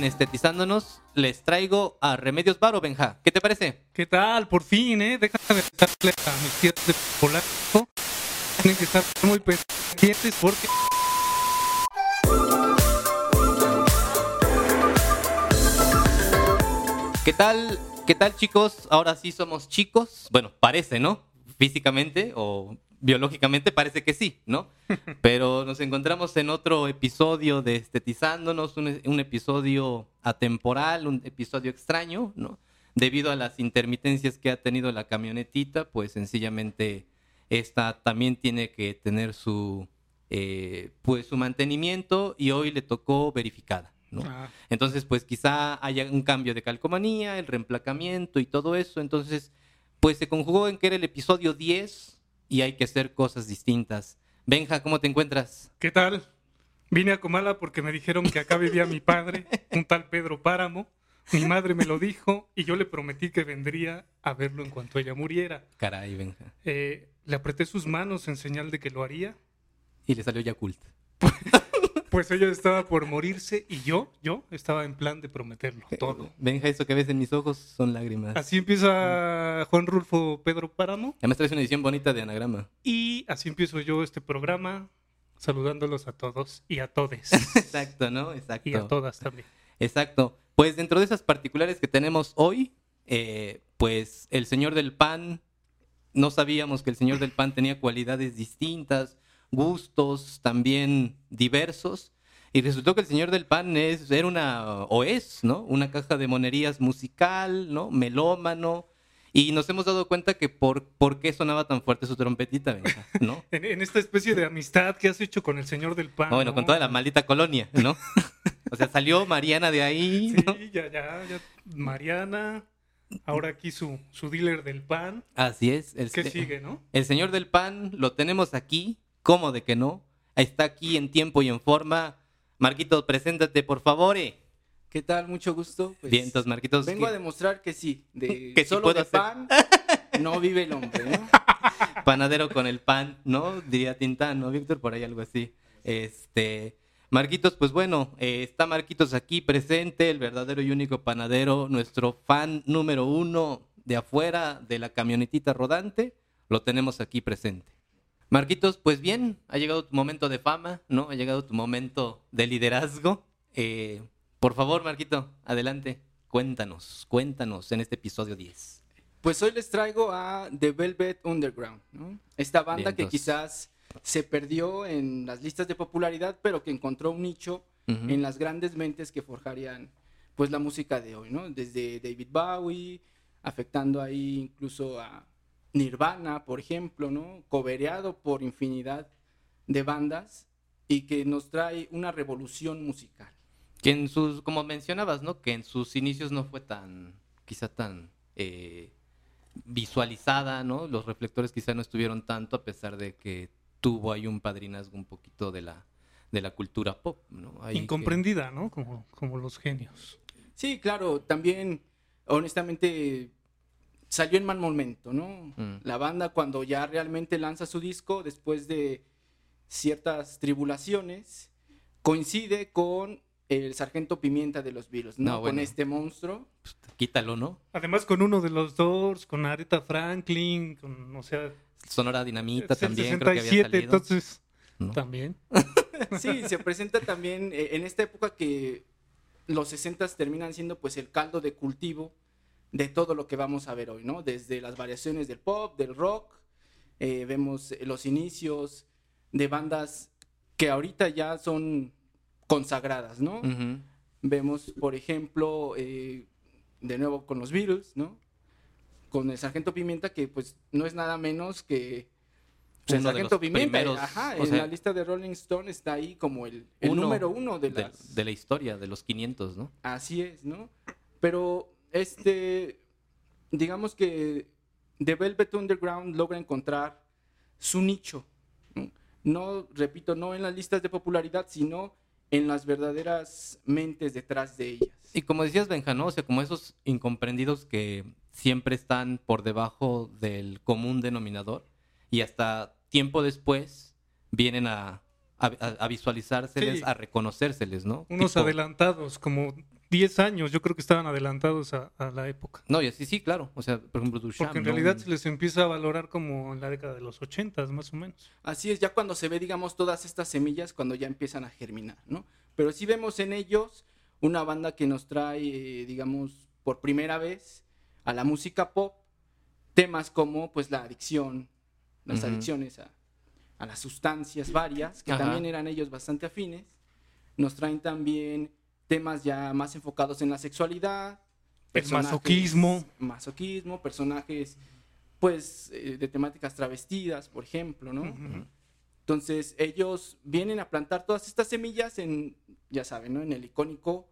en Estetizándonos les traigo a Remedios Varo, Benja. ¿Qué te parece? ¿Qué tal? Por fin, ¿eh? Déjame darle a mis tías de polaco. Tienen que estar muy pendientes porque... ¿Qué tal? ¿Qué tal chicos? Ahora sí somos chicos. Bueno, parece, ¿no? Físicamente o biológicamente parece que sí, ¿no? Pero nos encontramos en otro episodio de Estetizándonos, un, un, episodio atemporal, un episodio extraño, ¿no? Debido a las intermitencias que ha tenido la camionetita, pues sencillamente esta también tiene que tener su, eh, pues su mantenimiento y hoy le tocó verificada. ¿no? Ah. Entonces, pues quizá haya un cambio de calcomanía, el reemplacamiento y todo eso. Entonces, pues se conjugó en que era el episodio 10 y hay que hacer cosas distintas. Benja, ¿cómo te encuentras? ¿Qué tal? Vine a Comala porque me dijeron que acá vivía mi padre, un tal Pedro Páramo. Mi madre me lo dijo y yo le prometí que vendría a verlo en cuanto ella muriera. Caray, Benja. Eh, le apreté sus manos en señal de que lo haría. Y le salió ya culto. Pues ella estaba por morirse y yo, yo estaba en plan de prometerlo todo. Benja, eso que ves en mis ojos son lágrimas. Así empieza Juan Rulfo Pedro Páramo. Además traes una edición bonita de anagrama. Y así empiezo yo este programa saludándolos a todos y a todes. Exacto, ¿no? Exacto. Y a todas también. Exacto. Pues dentro de esas particulares que tenemos hoy, eh, pues el señor del pan, no sabíamos que el señor del pan tenía cualidades distintas gustos también diversos. Y resultó que el señor del pan es, era una, o es, ¿no? Una caja de monerías musical, ¿no? Melómano. Y nos hemos dado cuenta que por, por qué sonaba tan fuerte su trompetita, ¿no? en, esta especie de amistad que has hecho con el señor del pan. Bueno, con toda la maldita colonia, ¿no? o sea, salió Mariana de ahí. Sí, ya, ya, ya. Mariana. Ahora aquí su, su dealer del pan. Así es. El, ¿Qué sigue, no? El señor del pan lo tenemos aquí ¿Cómo de que no? Está aquí en tiempo y en forma. Marquitos, preséntate, por favor. Eh. ¿Qué tal? Mucho gusto. Pues, Bien, entonces, Marquitos. Vengo a demostrar que sí, de que solo de pan no vive el hombre, ¿no? Panadero con el pan, ¿no? Diría Tintán, ¿no, Víctor? Por ahí algo así. Este, Marquitos, pues bueno, eh, está Marquitos aquí presente, el verdadero y único panadero, nuestro fan número uno de afuera de la camionetita rodante, lo tenemos aquí presente. Marquitos, pues bien, ha llegado tu momento de fama, ¿no? Ha llegado tu momento de liderazgo. Eh, por favor, Marquito, adelante, cuéntanos, cuéntanos en este episodio 10. Pues hoy les traigo a The Velvet Underground, ¿no? Esta banda que quizás se perdió en las listas de popularidad, pero que encontró un nicho en las grandes mentes que forjarían pues la música de hoy, ¿no? Desde David Bowie, afectando ahí incluso a Nirvana, por ejemplo, ¿no? Cobereado por infinidad de bandas y que nos trae una revolución musical. Que en sus, como mencionabas, ¿no? Que en sus inicios no fue tan, quizá tan eh, visualizada, ¿no? Los reflectores quizá no estuvieron tanto a pesar de que tuvo ahí un padrinazgo un poquito de la, de la cultura pop, ¿no? Incomprendida, ¿no? Como, como los genios. Sí, claro, también, honestamente, salió en mal momento, ¿no? Mm. La banda cuando ya realmente lanza su disco, después de ciertas tribulaciones, coincide con el Sargento Pimienta de los Beatles, ¿no? Con este monstruo. Pues, quítalo, ¿no? Además con uno de los Doors, con Aretha Franklin, con, o sea... Sonora Dinamita también, creo que había salido. entonces... También. sí, se presenta también eh, en esta época que los 60 terminan siendo pues el caldo de cultivo de todo lo que vamos a ver hoy, ¿no? Desde las variaciones del pop, del rock, eh, vemos los inicios de bandas que ahorita ya son consagradas, ¿no? Vemos, por ejemplo, eh, de nuevo con los Beatles, ¿no? Con el Sargento Pimienta, que pues no es nada menos que pues, el Sargento Pimienta. ajá, en la lista de Rolling Stone está ahí como el, número uno de, de la historia, de los 500, ¿no? Así es, ¿no? Pero este, digamos que The Velvet Underground logra encontrar su nicho. ¿no? repito, no en las listas de popularidad, sino en las verdaderas mentes detrás de ellas. Y como decías, Benja, O sea, como esos incomprendidos que siempre están por debajo del común denominador y hasta tiempo después vienen a, a, visualizárseles, a reconocérseles, ¿no? Unos adelantados, como 10 años, yo creo que estaban adelantados a, a la época. No, y así sí, claro. O sea, por ejemplo, Duchamp. Porque en ¿no? realidad se les empieza a valorar como en la década de los 80, más o menos. Así es, ya cuando se ve, digamos, todas estas semillas, cuando ya empiezan a germinar, ¿no? Pero sí vemos en ellos una banda que nos trae, eh, digamos, por primera vez a la música pop, temas como, pues, la adicción, las adicciones a, a las sustancias varias, que Ajá. también eran ellos bastante afines. Nos traen también temas ya más enfocados en la sexualidad. El masoquismo. Masoquismo, personajes, pues, eh, de temáticas travestidas, por ejemplo, ¿no? Entonces, ellos vienen a plantar todas estas semillas en, ya saben, ¿no? En el icónico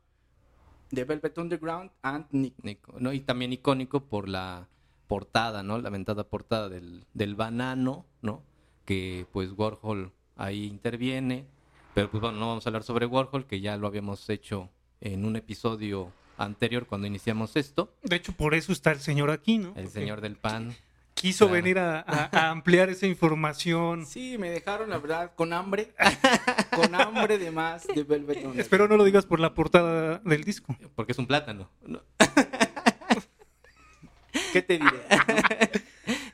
de Velvet Underground and Nick. Nico, ¿no? Y también icónico por la portada, ¿no? La ventada portada del, del banano, ¿no? Que pues Warhol ahí interviene. Pero pues bueno, no vamos a hablar sobre Warhol, que ya lo habíamos hecho en un episodio anterior cuando iniciamos esto. De hecho, por eso está el señor aquí, ¿no? El Porque señor del pan. Quiso Claro. venir a, a- a ampliar esa información. Sí, me dejaron, la verdad, con hambre. con hambre de más de Velvet Underground. Espero no lo digas por la portada del disco. Porque es un plátano. ¿no? ¿Qué te diré?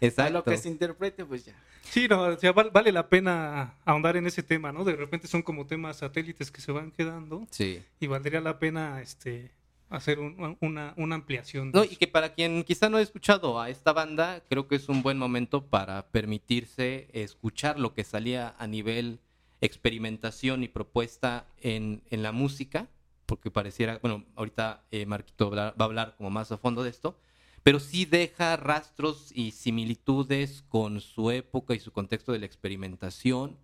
A Exacto. lo que se interprete, pues ya. Sí, no, o sea, val- vale la pena ahondar en ese tema, ¿no? De repente son como temas satélites que se van quedando Sí. y valdría la pena este hacer un- una, una ampliación. de No, eso. y que para quien quizá no ha escuchado a esta banda, creo que es un buen momento para permitirse escuchar lo que salía a nivel experimentación y propuesta en, en la música, porque pareciera, bueno, ahorita eh, Marquito va va a hablar como más a fondo de esto, pero sí deja rastros y similitudes con su época y su contexto de la experimentación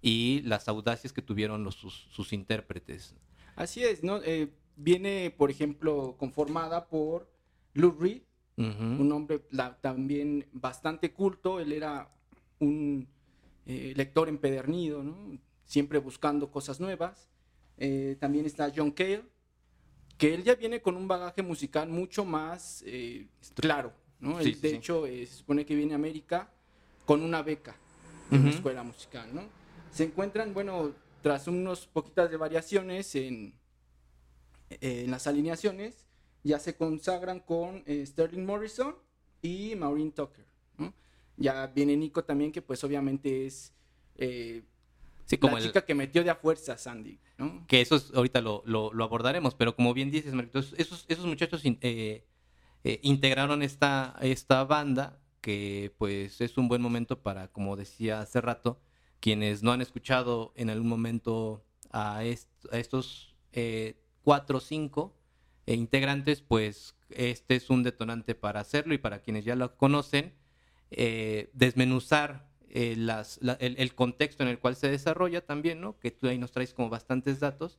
y las audacias que tuvieron los, sus, sus intérpretes. Así es, ¿no? Eh, viene, por ejemplo, conformada por Lou Reed, un hombre la- también bastante culto. Él era un eh, lector empedernido, ¿no? Siempre buscando cosas nuevas. Eh, también está John Cale, que él ya viene con un bagaje musical mucho más eh, claro, ¿no? Sí, de sí. hecho, eh, se supone que viene a América con una beca de una Ujú. escuela musical, ¿no? Se encuentran, bueno, tras unos poquitas de variaciones en, en las alineaciones, ya se consagran con eh, Sterling Morrison y Maureen Tucker. ¿no? Ya viene Nico también, que pues obviamente es eh, Sí, como la el, chica que metió de a fuerza a Sandy. ¿no? que eso es- ahorita lo, lo- lo abordaremos, pero como bien dices, Marquitos, esos, esos muchachos in- eh, eh, integraron esta, esta banda que pues es un buen momento para, como decía hace rato, quienes no han escuchado en algún momento a, est- a estos eh, cuatro o cinco integrantes, pues este es un detonante para hacerlo y para quienes ya lo conocen, desmenuzar eh, las, la- el, el contexto en el cual se desarrolla también, ¿no? Que tú ahí nos traes como bastantes datos.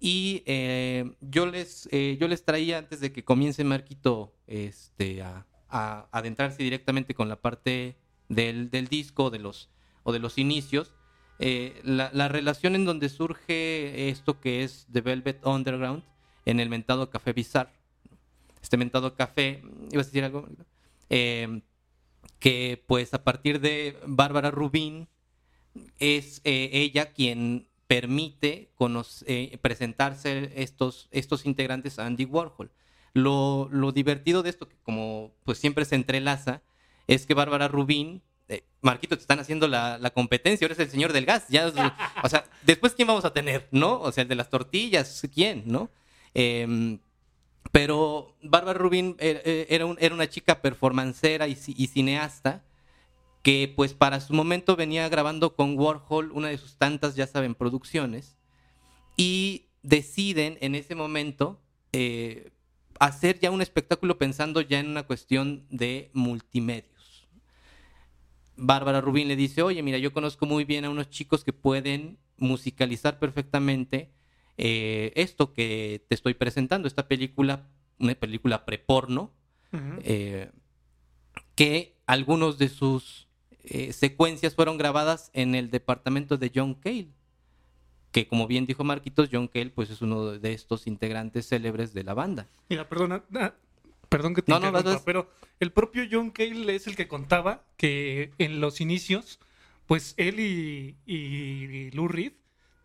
Y eh, yo, les, eh, yo les traía, antes de que comience Marquito este, a, a adentrarse directamente con la parte del, del disco de los, o de los inicios, eh, la, la relación en donde surge esto que es The Velvet Underground en el mentado Café Bizarre. Este mentado café, ¿ibas a decir algo? Eh, que pues a partir de Bárbara Rubín es eh, ella quien permite eh, presentarse estos, estos integrantes a Andy Warhol. Lo, lo divertido de esto, que como pues siempre se entrelaza, es que Bárbara Rubín, eh, Marquito, te están haciendo la, la competencia, ahora es el señor del gas. Ya, o sea, después, ¿quién vamos a tener? ¿No? O sea, el de las tortillas, ¿quién? ¿No? Em, pero Bárbara Rubin eh, eh, era, un- era una chica performancera y cineasta que pues para su momento venía grabando con Warhol una de sus tantas, ya saben, producciones y deciden en ese momento eh, hacer ya un espectáculo pensando ya en una cuestión de multimedios. Bárbara Rubín le dice, oye, mira, yo conozco muy bien a unos chicos que pueden musicalizar perfectamente eh, esto que te estoy presentando, esta película, una película preporno, eh, que algunos de sus eh, secuencias fueron grabadas en el departamento de John Cale, que como bien dijo Marquitos, John Cale pues es uno de estos integrantes célebres de la banda. Mira, perdona, perdón que te No, no, interrumpa, vas. pero el propio John Cale es el que contaba que en los inicios, pues él y, y Lou Reed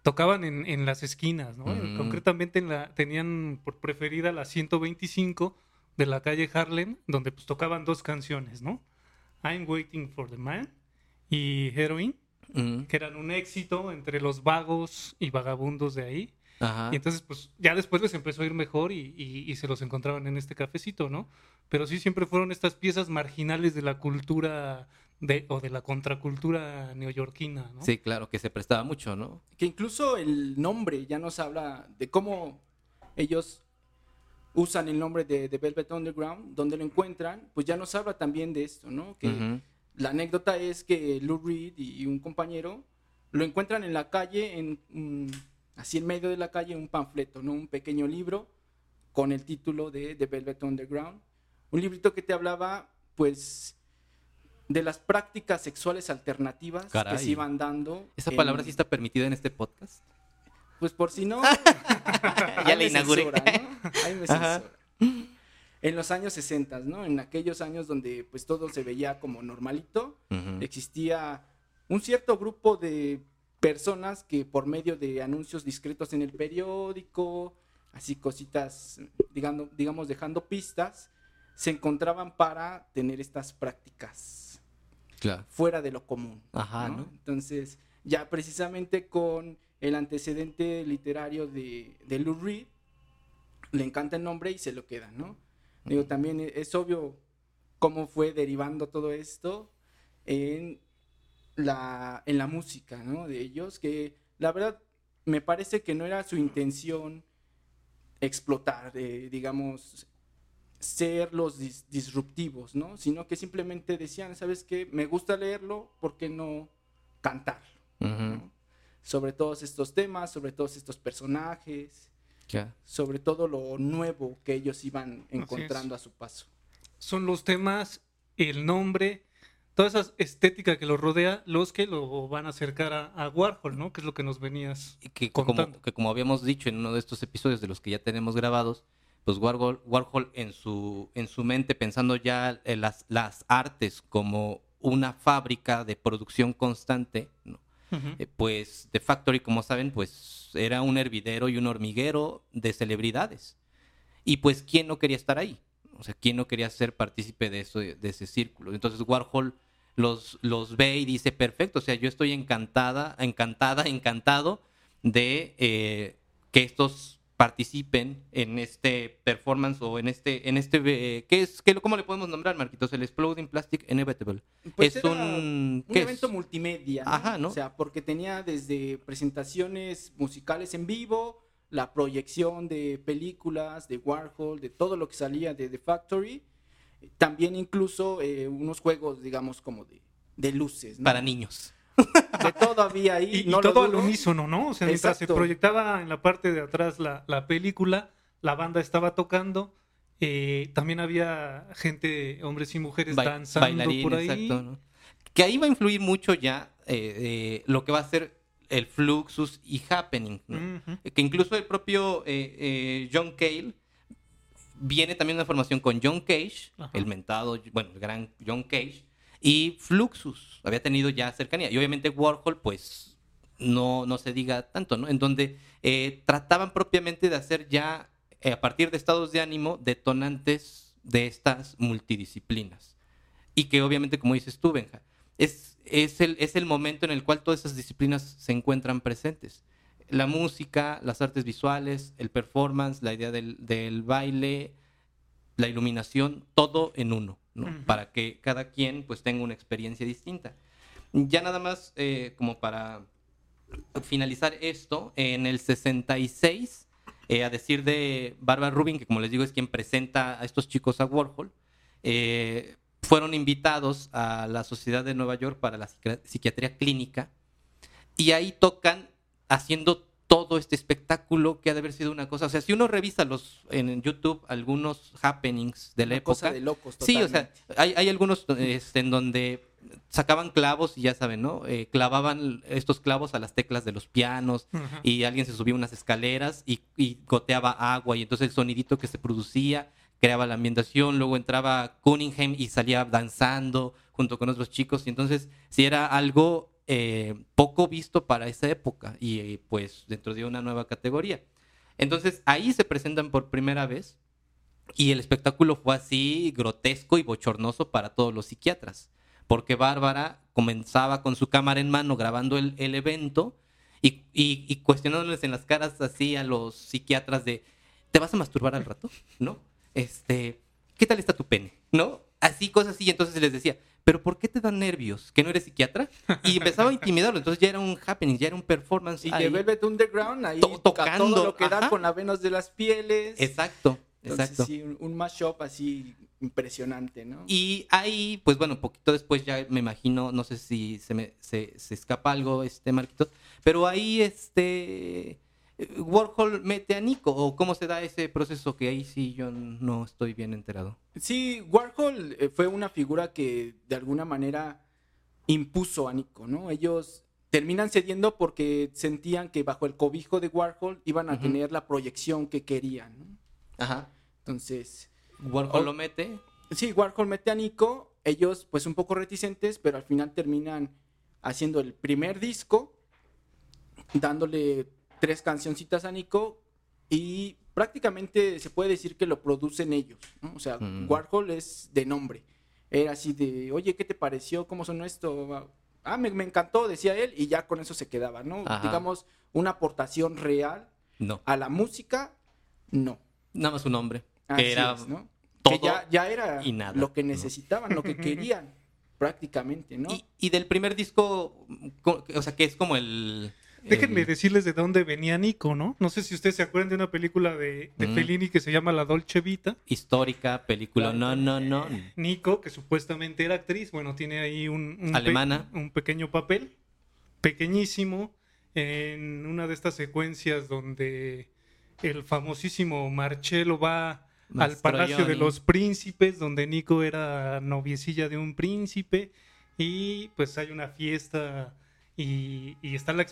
tocaban en, en las esquinas, ¿no? Mm. Concretamente en la, tenían por preferida la 125 de la calle Harlem, donde pues tocaban dos canciones, ¿no? I'm Waiting for the Man y Heroin, Mm, que eran un éxito entre los vagos y vagabundos de ahí. Ajá. Y entonces, pues ya después les empezó a ir mejor y, y- y se los encontraban en este cafecito, ¿no? Pero sí siempre fueron estas piezas marginales de la cultura de, o de la contracultura neoyorquina, ¿no? Sí, claro, que se prestaba mucho, ¿no? Que incluso el nombre ya nos habla de cómo ellos usan el nombre de, de Velvet Underground, donde lo encuentran, pues ya nos habla también de esto, ¿no? Que la anécdota es que Lou Reed y un compañero lo encuentran en la calle, en, mm, así en medio de la calle, un panfleto, ¿no? Un pequeño libro con el título de The Velvet Underground. Un librito que te hablaba, pues, de las prácticas sexuales alternativas Caray. que se iban dando. ¿Esa en- palabra sí está permitida en este podcast? Pues por si no. Ya me inauguré. censura, ¿no? Ahí me censura. En los años 60, ¿no? En aquellos años donde pues todo se veía como normalito, existía un cierto grupo de personas que por medio de anuncios discretos en el periódico, así cositas, digamos, digamos dejando pistas, se encontraban para tener estas prácticas Claro. fuera de lo común. Ajá, ¿no? ¿no? Entonces, ya precisamente con el antecedente literario de, de Lou Reed, le encanta el nombre y se lo queda, ¿no? Digo, también e- es obvio cómo fue derivando todo esto en la, en la música, ¿no? De ellos, que la verdad me parece que no era su intención explotar, eh, digamos, ser los dis- disruptivos, ¿no? Sino que simplemente decían, ¿sabes qué? Me gusta leerlo, ¿por qué no. ¿no? Sobre todos estos temas, sobre todos estos personajes, sobre todo lo nuevo que ellos iban encontrando a su paso. Son los temas, el nombre, toda esa estética que lo rodea, los que lo van a acercar a, a Warhol, ¿no? Que es lo que nos venías Y que contando. como, que como habíamos dicho en uno de estos episodios de los que ya tenemos grabados, pues Warhol, Warhol en, su, en su mente, pensando ya en las, las artes como una fábrica de producción constante, ¿no? Eh, pues The Factory, como saben, pues era un hervidero y un hormiguero de celebridades. Y pues, ¿quién no quería estar ahí? O sea, ¿quién no quería ser partícipe de, eso, de ese círculo? Entonces Warhol los, los ve y dice, perfecto, o sea, yo estoy encantada, encantada, encantado de eh, que estos participen en este performance o en este, en este, eh, ¿qué es, qué, ¿cómo le podemos nombrar, Marquitos? El Exploding Plastic Inevitable. Pues es un, un evento multimedia. ¿no? Ajá, ¿no? O sea, porque tenía desde presentaciones musicales en vivo, la proyección de películas de Warhol, de todo lo que salía de The Factory, también incluso eh, unos juegos, digamos, como de, de luces. ¿no? para niños. De todo había ahí. Y, no todo al unísono, ¿no? O sea, mientras se proyectaba en la parte de atrás la, la película, la banda estaba tocando, eh, también había gente, hombres y mujeres, Ba- danzando bailarín, por ahí. exacto, ¿no? Que ahí va a influir mucho ya eh, eh, lo que va a ser el Fluxus y Happening. ¿no? Que incluso el propio eh, eh, John Cale viene también una formación con John Cage, Ajá. el mentado, bueno, el gran John Cage, y Fluxus. Había tenido ya cercanía. Y obviamente Warhol, pues no, no se diga tanto, ¿no? En donde eh, trataban propiamente de hacer ya, eh, a partir de estados de ánimo, detonantes de estas multidisciplinas. Y que obviamente, como dices tú, Benja, es, es, el, es el momento en el cual todas esas disciplinas se encuentran presentes. La música, las artes visuales, el performance, la idea del, del baile, la iluminación, todo en uno, Para que cada quien pues tenga una experiencia distinta. Ya nada más eh, como para finalizar esto, en el 66, eh, a decir de Barbara Rubin, que como les digo es quien presenta a estos chicos a Warhol, eh, fueron invitados a la Sociedad de Nueva York para la psiqui- psiquiatría clínica y ahí tocan haciendo todo este espectáculo que ha de haber sido una cosa. O sea, si uno revisa los en YouTube algunos happenings de la Una época, cosa de locos. Sí, o sea, totalmente. hay, hay algunos este, en donde sacaban clavos y ya saben, ¿no? Eh, clavaban estos clavos a las teclas de los pianos y alguien se subía unas escaleras y, y goteaba agua y entonces el sonidito que se producía creaba la ambientación, luego entraba Cunningham y salía danzando junto con otros chicos y entonces si era algo eh, poco visto para esa época y eh, pues dentro de una nueva categoría. Entonces ahí se presentan por primera vez y el espectáculo fue así grotesco y bochornoso para todos los psiquiatras, porque Bárbara comenzaba con su cámara en mano grabando el, el evento y, y, y cuestionándoles en las caras así a los psiquiatras de, ¿te vas a masturbar al rato? ¿No? Este, ¿qué tal está tu pene? ¿No? Así, cosas así. Entonces les decía, ¿pero por qué te dan nervios? ¿Que no eres psiquiatra? Y empezaba a intimidarlo. Entonces ya era un happening, ya era un performance. Y ahí. de Velvet Underground, ahí To- tocando, todo lo que da con la Venus de las pieles. Exacto, Entonces, exacto. sí, un, un mashup así impresionante, ¿no? Y ahí, pues bueno, poquito después ya me imagino, no sé si se me se, se escapa algo, este Marquitos, pero ahí este Warhol mete a Nico, o cómo se da ese proceso que ahí sí yo no estoy bien enterado. Sí, Warhol eh, fue una figura que de alguna manera impuso a Nico, ¿no? Ellos terminan cediendo porque sentían que bajo el cobijo de Warhol iban a tener la proyección que querían, ¿no? Ajá. Entonces, Warhol Oh. lo mete. sí, Warhol mete a Nico, ellos pues un poco reticentes, pero al final terminan haciendo el primer disco, dándole tres cancioncitas a Nico y prácticamente se puede decir que lo producen ellos, ¿no? O sea, Mm. Warhol es de nombre. Era así de, oye, ¿qué te pareció? ¿Cómo sonó esto? Ah, me, me encantó, decía él, y ya con eso se quedaba, ¿no? Ajá. Digamos, una aportación real No, a la música, no. nada más un hombre. Así que era es, ¿no? todo que ya, ya era y nada, lo que ¿no? necesitaban, lo que querían, prácticamente, ¿no? y, y del primer disco, co- o sea, que es como el... Déjenme el- decirles de dónde venía Nico, ¿no? No sé si ustedes se acuerdan de una película de, de Mm. Fellini que se llama La Dolce Vita. histórica película. No, no, no. Nico, que supuestamente era actriz, bueno, tiene ahí un, un pe- Alemana. un pequeño papel, pequeñísimo, en una de estas secuencias donde el famosísimo Marcello va al Palacio de los Príncipes, donde Nico era noviecilla de un príncipe, y pues hay una fiesta y, y está la,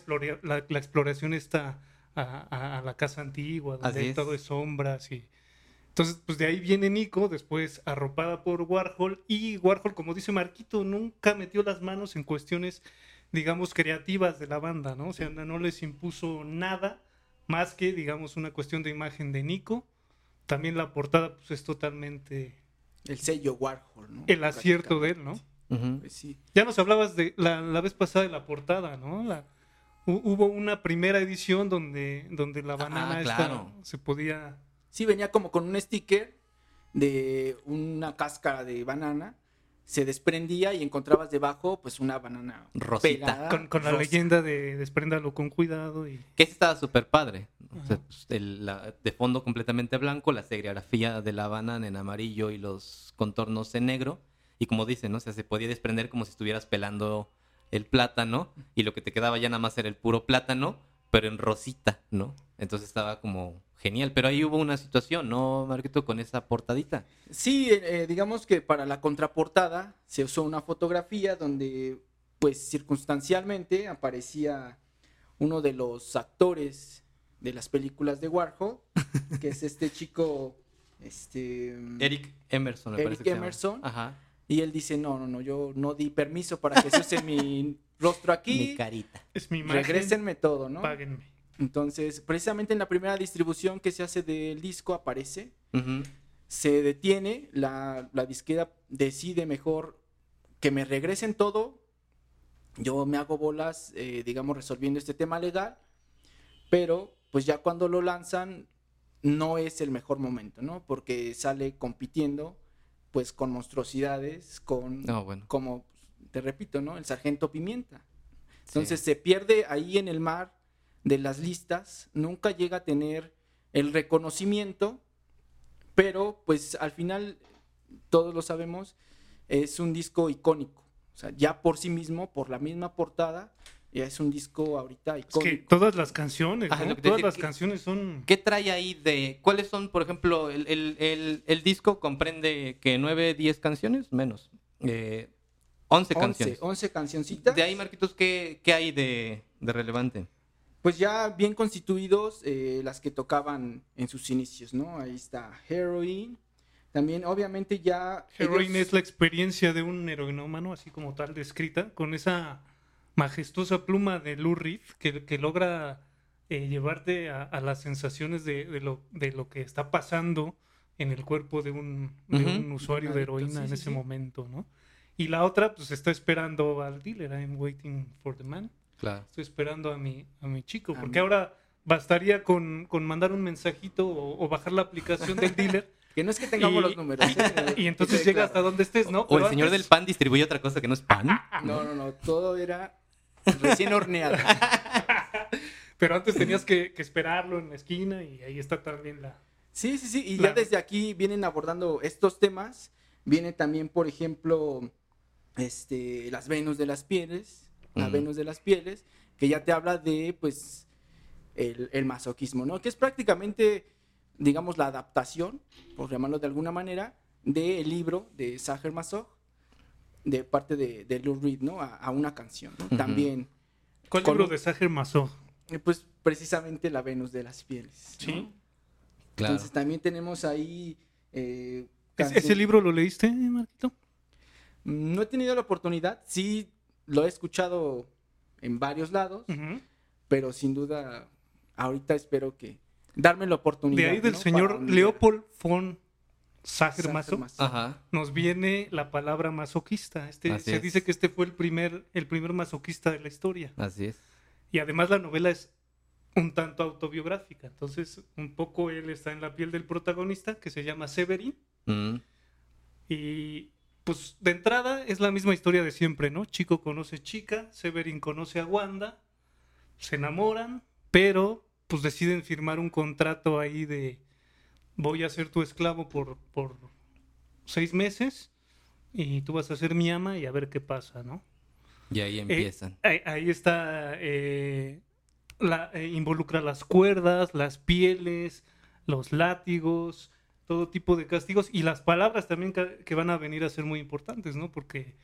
la, la exploración está a, a- a la casa antigua, donde hay todo de sombras y... Entonces, pues de ahí viene Nico, después arropada por Warhol, y Warhol, como dice Marquito, nunca metió las manos en cuestiones, digamos, creativas de la banda, ¿no? O sea, no no les impuso nada más que, digamos, una cuestión de imagen de Nico. También la portada, pues es totalmente El sello Warhol, ¿no? el acierto de él, ¿no? Pues sí. Ya nos hablabas de la, la vez pasada de la portada, ¿no? La, hu- hubo una primera edición donde, donde la banana esta claro. se podía... Sí, venía como con un sticker de una cáscara de banana, se desprendía y encontrabas debajo pues una banana Rosita. pelada, Con, con la rosa. leyenda de despréndalo con cuidado y... Que estaba súper padre. O sea, pues, el- la- de fondo completamente blanco, la serigrafía de la banana en amarillo y los contornos en negro. Y como dicen, ¿no? O sea, se podía desprender como si estuvieras pelando el plátano y lo que te quedaba ya nada más era el puro plátano, pero en rosita, ¿no? Entonces estaba como genial. Pero ahí hubo una situación, ¿no, Marquito? Con esa portadita. Sí, eh, eh, digamos que para la contraportada se usó una fotografía donde pues circunstancialmente aparecía uno de los actores de las películas de Warhol, que es este chico este Eric Emerson, me Eric parece que se llama. Emerson. Ajá. Y él dice, no, no, no, yo no di permiso para que se use mi rostro Mi aquí. carita. Es mi imagen, Regrésenme todo, ¿no? páguenme. Entonces, precisamente en la primera distribución que se hace del disco aparece, se detiene, la, la disquera decide mejor que me regresen todo, yo me hago bolas, eh, digamos, resolviendo este tema legal, pero pues ya cuando lo lanzan no es el mejor momento, ¿no? Porque sale compitiendo pues con monstruosidades, con No, bueno. como te repito, ¿no? El sargento Pimienta. Entonces Sí. se pierde ahí en el mar de las listas, nunca llega a tener el reconocimiento, pero pues al final, todos lo sabemos, es un disco icónico. O sea, ya por sí mismo, por la misma portada, es un disco ahorita Es que icónico. todas las canciones, Ajá, ¿no? lo que te Todas las canciones son... ¿Qué trae ahí de... ¿Cuáles son, por ejemplo, el, el, el, el disco comprende que 9, 10 canciones? Menos. Eh, 11 11, canciones. 11 cancioncitas. De ahí, Marquitos, ¿qué, qué hay de, de relevante? Pues ya bien constituidos eh, las que tocaban en sus inicios, ¿no? Ahí está Heroin. También, obviamente, ya. Heroin ellos- es la experiencia de un heroinómano, así como tal descrita, con esa majestuosa pluma de Lou Reed que, que logra eh, llevarte a, a las sensaciones de, de lo, de lo que está pasando en el cuerpo de un, de Ujú. un usuario de heroína sí, en sí, ese sí. momento, ¿no? Y la otra, pues está esperando al dealer, I'm waiting for the man. Claro. Estoy esperando a mi, a mi chico, A porque mí. ahora bastaría con, con mandar un mensajito o, o bajar la aplicación del dealer Que no es que tengamos Y- los números. y entonces llega hasta donde estés, ¿no? O el señor antes- del pan distribuye otra cosa que no es pan. No, no, no. Todo era recién horneado. Pero antes tenías que, que esperarlo en la esquina y ahí está también la... Sí, sí, sí. Y La- ya desde aquí vienen abordando estos temas. Viene también, por ejemplo, este, las Venus de las pieles. La Ujú. Venus de las pieles. Que ya te habla de, pues, el, el masoquismo, ¿no? Que es prácticamente, digamos, la adaptación, por llamarlo de alguna manera, del libro de Sacher Masoch, de parte de, de Lou Reed, ¿no? A, a una canción. También, ¿Cuál Con- libro de Sacher Maso? eh, pues, precisamente la Venus de las pieles. ¿no? Sí. Claro. Entonces también tenemos ahí... eh, ¿Es- canción- ¿Ese libro lo leíste, Marquito? No he tenido la oportunidad, sí lo he escuchado en varios lados, pero sin duda ahorita espero que darme la oportunidad. De ahí del ¿no? señor Leopold von Sacher Sacher Maso. Ajá. nos viene la palabra masoquista. Este, Así se es. dice que este fue el primer, el primer masoquista de la historia. Así es. Y además la novela es un tanto autobiográfica. Entonces, un poco él está en la piel del protagonista, que se llama Severin. Mm. Y pues de entrada es la misma historia de siempre, ¿no? Chico conoce chica, Severin conoce a Wanda, se enamoran, pero pues deciden firmar un contrato ahí de voy a ser tu esclavo por, por seis meses y tú vas a ser mi ama y a ver qué pasa, ¿no? Y ahí empiezan. Ahí, ahí está, eh, la, eh, involucra las cuerdas, las pieles, los látigos, todo tipo de castigos y las palabras también que, que van a venir a ser muy importantes, ¿no? Porque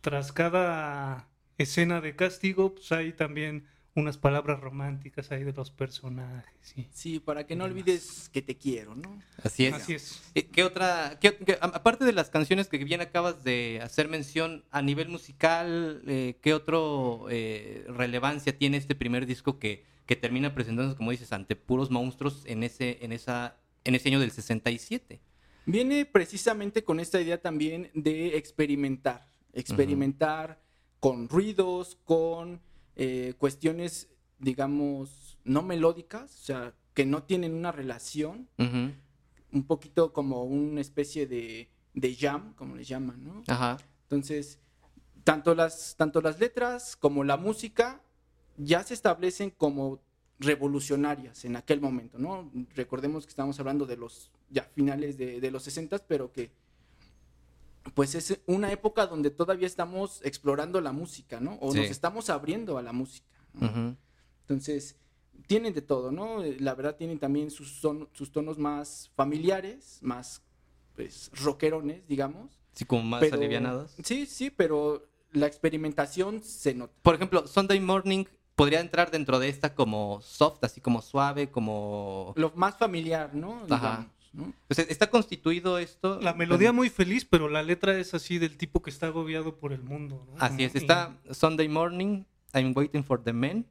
tras cada escena de castigo, pues hay también unas palabras románticas ahí de los personajes. sí. Sí, para que no olvides que te quiero, ¿no? Así es. Así es. Eh, ¿Qué otra? qué- aparte de las canciones que bien acabas de hacer mención, a nivel musical, eh, ¿qué otro eh, relevancia tiene este primer disco que, que termina presentándose, como dices, ante puros monstruos en ese, en esa, en ese año del 67? Viene precisamente con esta idea también de experimentar, experimentar con ruidos, con eh, cuestiones, digamos, no melódicas, o sea, que no tienen una relación, un poquito como una especie de, de jam, como le llaman, ¿no? Ajá. Entonces, tanto las, tanto las letras como la música ya se establecen como revolucionarias en aquel momento, ¿no? Recordemos que estamos hablando de los ya finales de, de los 60, pero que pues es una época donde todavía estamos explorando la música, ¿no? O Sí. nos estamos abriendo a la música. ¿no? Entonces, tienen de todo, ¿no? Eh, La verdad tienen también sus, son- sus tonos más familiares, más pues rockerones, digamos. Sí, como más Pero- alivianados. Sí, sí, pero la experimentación se nota. Por ejemplo, Sunday Morning podría entrar dentro de esta como soft, así como suave, como... Lo más familiar, ¿no? Ajá. Digamos, ¿no? O sea, ¿Está constituido esto? La melodía muy feliz, pero la letra es así del tipo que está agobiado por el mundo. ¿no? Así es, está Sunday Morning, I'm Waiting for the Men.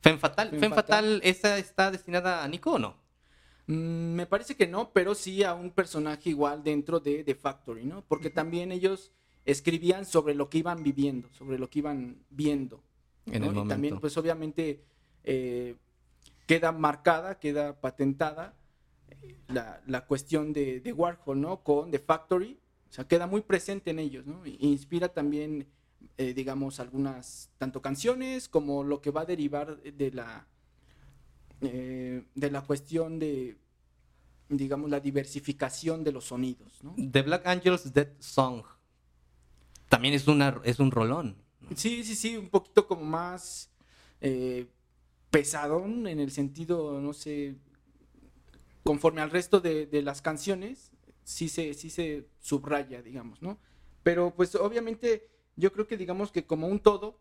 Femme Fatal, Femme Fatal. Fatal, ¿esa está destinada a Nico o no? Mm, me parece que no, pero sí a un personaje igual dentro de The Factory, ¿no? Porque también ellos escribían sobre lo que iban viviendo, sobre lo que iban viendo. En ¿no? el Y también, pues obviamente, eh, queda marcada, queda patentada la, la cuestión de, de Warhol, ¿no? Con The Factory, o sea, queda muy presente en ellos, ¿no? E inspira también, eh, digamos, algunas, tanto canciones como lo que va a derivar de la, eh, de la cuestión de, digamos, la diversificación de los sonidos, ¿no? The Black Angels Dead Song. También es, una, es un rolón. Sí, sí, sí, un poquito como más eh, pesadón en el sentido, no sé, conforme al resto de, de las canciones, sí se, sí se subraya, digamos, ¿no? Pero pues obviamente yo creo que digamos que como un todo,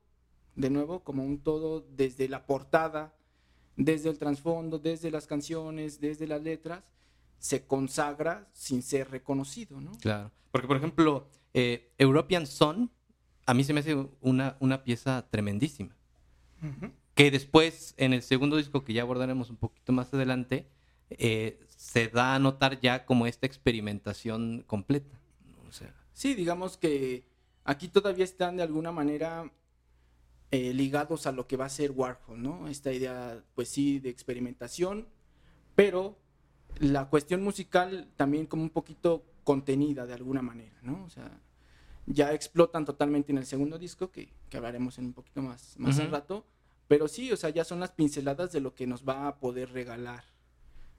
de nuevo, como un todo desde la portada, desde el trasfondo, desde las canciones, desde las letras, se consagra sin ser reconocido, ¿no? Claro. Porque, por ejemplo, eh, European Son a mí se me hace una, una pieza tremendísima. Que después, en el segundo disco que ya abordaremos un poquito más adelante, eh, se da a notar ya como esta experimentación completa. O sea, Sí, digamos que aquí todavía están de alguna manera eh, ligados a lo que va a ser Warhol, ¿no? Esta idea, pues sí, de experimentación, pero la cuestión musical también como un poquito contenida de alguna manera, ¿no? O sea, ya explotan totalmente en el segundo disco, que, que hablaremos en un poquito más, más al rato, pero sí, o sea, ya son las pinceladas de lo que nos va a poder regalar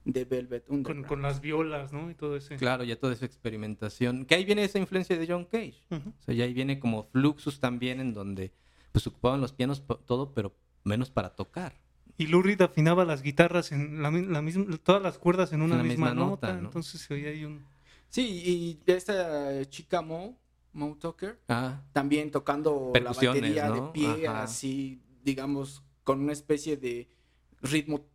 de Velvet Con, Underground. con las violas, ¿no? Y todo ese. claro, ya toda esa experimentación. Que ahí viene esa influencia de John Cage. Ujú. O sea, ya ahí viene como Fluxus también, en donde pues ocupaban los pianos todo, pero menos para tocar. Y Lou Reed afinaba las guitarras en la, la misma, todas las cuerdas en una la misma, misma nota, nota, ¿no? entonces se oía ahí un Sí, y esta chica Mo, Mo Tucker, Ah, también tocando la Percusiones, batería ¿no? de pie, Ajá. así, digamos, con una especie de ritmo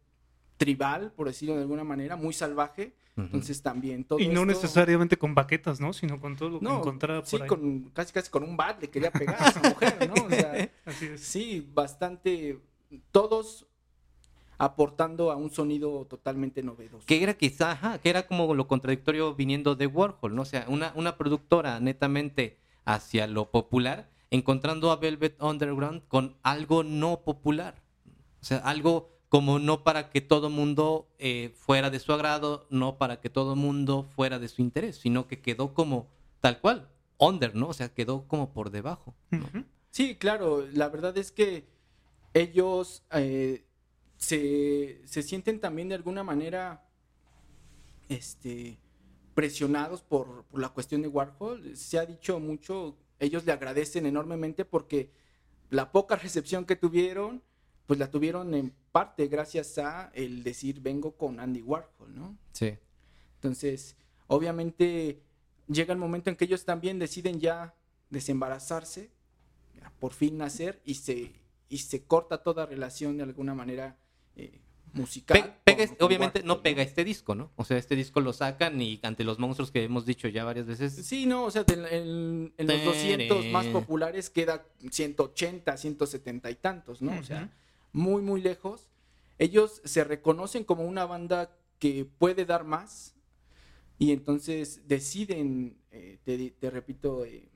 tribal, por decirlo de alguna manera, muy salvaje. Entonces también todo y no esto- necesariamente con baquetas, ¿no? Sino con todo lo que No, encontraba sí, por ahí. con, casi casi con un bat le quería pegar a esa mujer, ¿no? O sea, Así es. sí, bastante, todos aportando a un sonido totalmente novedoso. que era quizá, ajá, que era como lo contradictorio viniendo de Warhol, ¿no? O sea, una, una productora netamente hacia lo popular, encontrando a Velvet Underground con algo no popular. O sea, algo como no para que todo mundo eh, fuera de su agrado, no para que todo mundo fuera de su interés, sino que quedó como tal cual, under, ¿no? O sea, quedó como por debajo. Sí, claro, la verdad es que ellos eh, se, se sienten también de alguna manera este, presionados por, por la cuestión de Warhol. Se ha dicho mucho, ellos le agradecen enormemente porque la poca recepción que tuvieron, pues la tuvieron en parte gracias a el decir vengo con Andy Warhol, ¿no? Sí. Entonces, obviamente llega el momento en que ellos también deciden ya desembarazarse, ya por fin nacer y se y se corta toda relación de alguna manera eh, musical. Pe- pega con- es- con obviamente Warhol, no pega este disco, ¿no? O sea, este disco lo sacan y ante los monstruos que hemos dicho ya varias veces, Sí, no, o sea, en, en los 200 más populares queda 180, 170 y tantos, ¿no? O sea. Muy, muy lejos. Ellos se reconocen como una banda que puede dar más y entonces deciden, eh, te, repito, eh,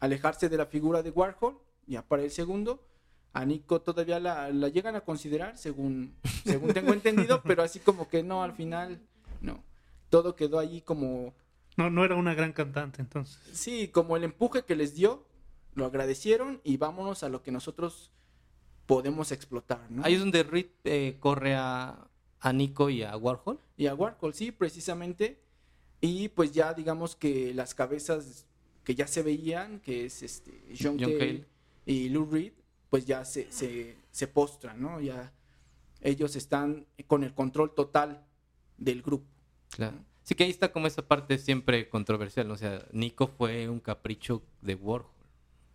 alejarse de la figura de Warhol, ya para el segundo. A Nico todavía la, la llegan a considerar, según, según tengo entendido, pero así como que no, al final, no. Todo quedó ahí como No, no era una gran cantante, entonces. Sí, como el empuje que les dio, lo agradecieron y vámonos a lo que nosotros podemos explotar, ¿no? ahí es donde Reed eh, corre a, a Nico y a Warhol. Y a Warhol, sí, precisamente. Y pues ya digamos que las cabezas que ya se veían, que es este John, John Cale, Cale. y Lou Reed, pues ya se, se, se postran, ¿no? Ya ellos están con el control total del grupo. Claro. Sí que ahí está como esa parte siempre controversial, ¿no? O sea, Nico fue un capricho de Warhol.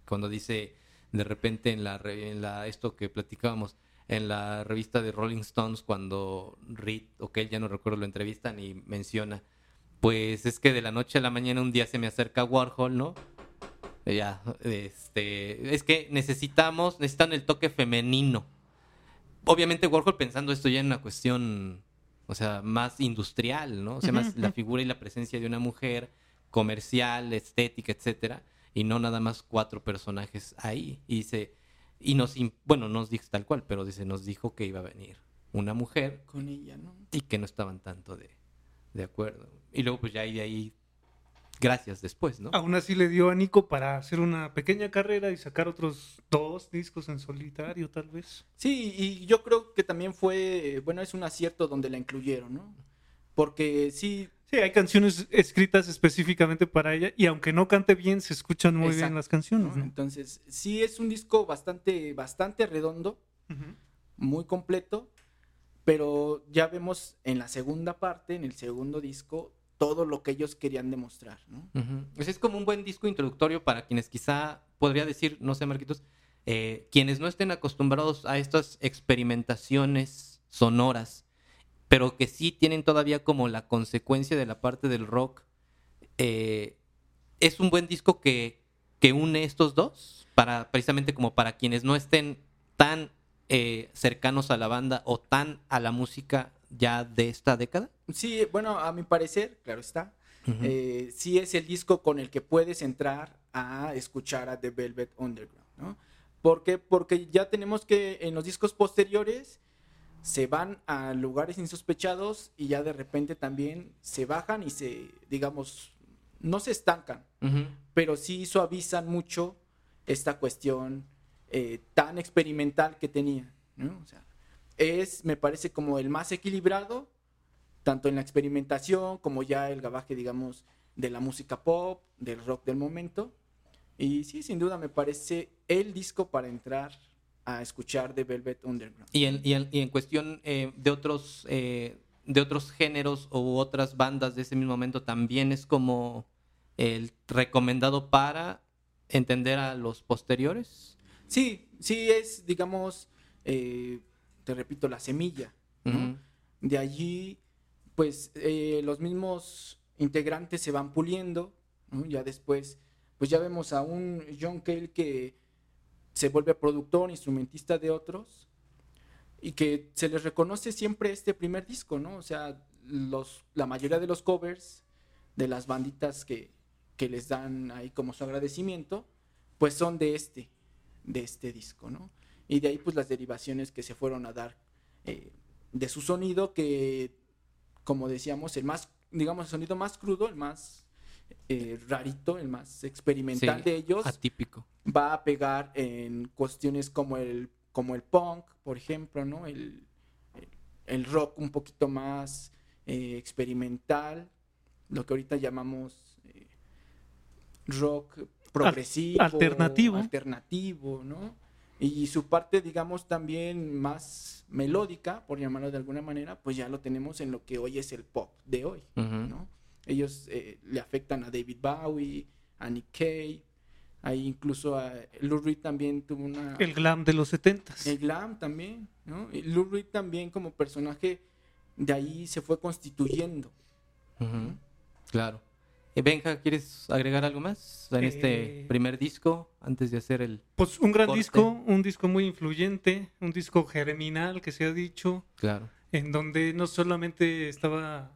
Cuando dice de repente en la, en la esto que platicábamos en la revista de Rolling Stones cuando Reed o que él ya no recuerdo lo entrevistan y menciona pues es que de la noche a la mañana un día se me acerca Warhol, ¿no? Ya, este, es que necesitamos, necesitan el toque femenino. Obviamente Warhol pensando esto ya en una cuestión, o sea, más industrial, ¿no? O sea, más la figura y la presencia de una mujer comercial, estética, etcétera, y no nada más cuatro personajes ahí. Y dice, y nos, bueno, no nos dijo tal cual, pero dice, nos dijo que iba a venir una mujer Con ella, ¿no? y que no estaban tanto de, de acuerdo. Y luego pues ya ahí de ahí, gracias después, ¿no? Aún así le dio a Nico para hacer una pequeña carrera y sacar otros dos discos en solitario, tal vez. Sí, y yo creo que también fue, bueno, es un acierto donde la incluyeron, ¿no? Porque sí, Sí, hay canciones escritas específicamente para ella y aunque no cante bien, se escuchan muy bien las canciones. entonces sí es un disco bastante, bastante redondo, muy completo, pero ya vemos en la segunda parte, en el segundo disco, todo lo que ellos querían demostrar. Pues es como un buen disco introductorio para quienes quizá podría decir, no sé, Marquitos, eh, quienes no estén acostumbrados a estas experimentaciones sonoras, pero que sí tienen todavía como la consecuencia de la parte del rock. eh, es un buen disco que que une estos dos? Para, precisamente como para quienes no estén tan eh, cercanos a la banda o tan a la música ya de esta década. Sí, bueno, a mi parecer, claro está, eh, sí es el disco con el que puedes entrar a escuchar a The Velvet Underground, ¿no? ¿Por qué? Porque ya tenemos que en los discos posteriores se van a lugares insospechados y ya de repente también se bajan y se, digamos, no se estancan, pero sí suavizan mucho esta cuestión eh, tan experimental que tenía. ¿no? O sea, es, me parece, como el más equilibrado, tanto en la experimentación como ya el gabaje, digamos, de la música pop, del rock del momento. Y sí, sin duda me parece el disco para entrar a escuchar de Velvet Underground. Y en, y en, y en cuestión eh, de otros eh, de otros géneros u otras bandas de ese mismo momento, también es como el recomendado para entender a los posteriores. Sí, sí es, digamos, eh, te repito, la semilla. De allí, pues los mismos integrantes se van puliendo, ¿no? Ya después, pues ya vemos a un John Cale que se vuelve productor, instrumentista de otros, y que se les reconoce siempre este primer disco, ¿no? O sea, los, la mayoría de los covers de las banditas que, que les dan ahí como su agradecimiento, pues son de este, de este disco, ¿no? Y de ahí pues las derivaciones que se fueron a dar eh, de su sonido que, como decíamos, el más, digamos, el sonido más crudo, el más eh, rarito, el más experimental Sí, de ellos, Atípico. va a pegar en cuestiones como el, como el punk, por ejemplo, ¿no? El, el- rock un poquito más eh, experimental, lo que ahorita llamamos eh, rock progresivo, alternativo. alternativo, ¿no? Y su parte, digamos, también más melódica, por llamarlo de alguna manera, pues ya lo tenemos en lo que hoy es el pop de hoy. ¿no? Ellos eh, le afectan a David Bowie, a Nick Cave, ahí incluso a Lou Reed también tuvo una... El glam de los setentas. El glam también, ¿no? Y Lou Reed también como personaje de ahí se fue constituyendo. Ujú. Claro. Eh, Benja, ¿quieres agregar algo más en este Eh, primer disco antes de hacer el... Pues un gran Corte. disco, un disco muy influyente, un disco germinal que se ha dicho, Claro. en donde no solamente estaba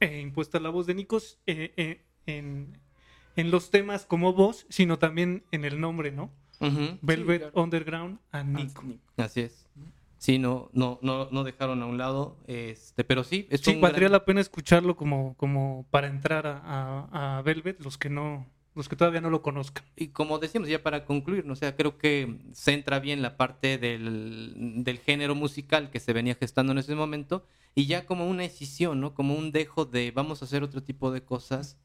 eh, impuesta la voz de Nikos eh, eh, en, en los temas como voz, sino también en el nombre, ¿no? Velvet claro. Underground a Nico. Así es. Sí, no, no, no, no dejaron a un lado, este, pero sí, es Sí, valdría gran- la pena escucharlo como, como para entrar a, a- a Velvet, los que no, los que todavía no lo conozcan. Y como decíamos, ya para concluir, ¿no? o sea, creo que centra bien la parte del, del género musical que se venía gestando en ese momento y ya como una decisión, ¿no? Como un dejo de vamos a hacer otro tipo de cosas,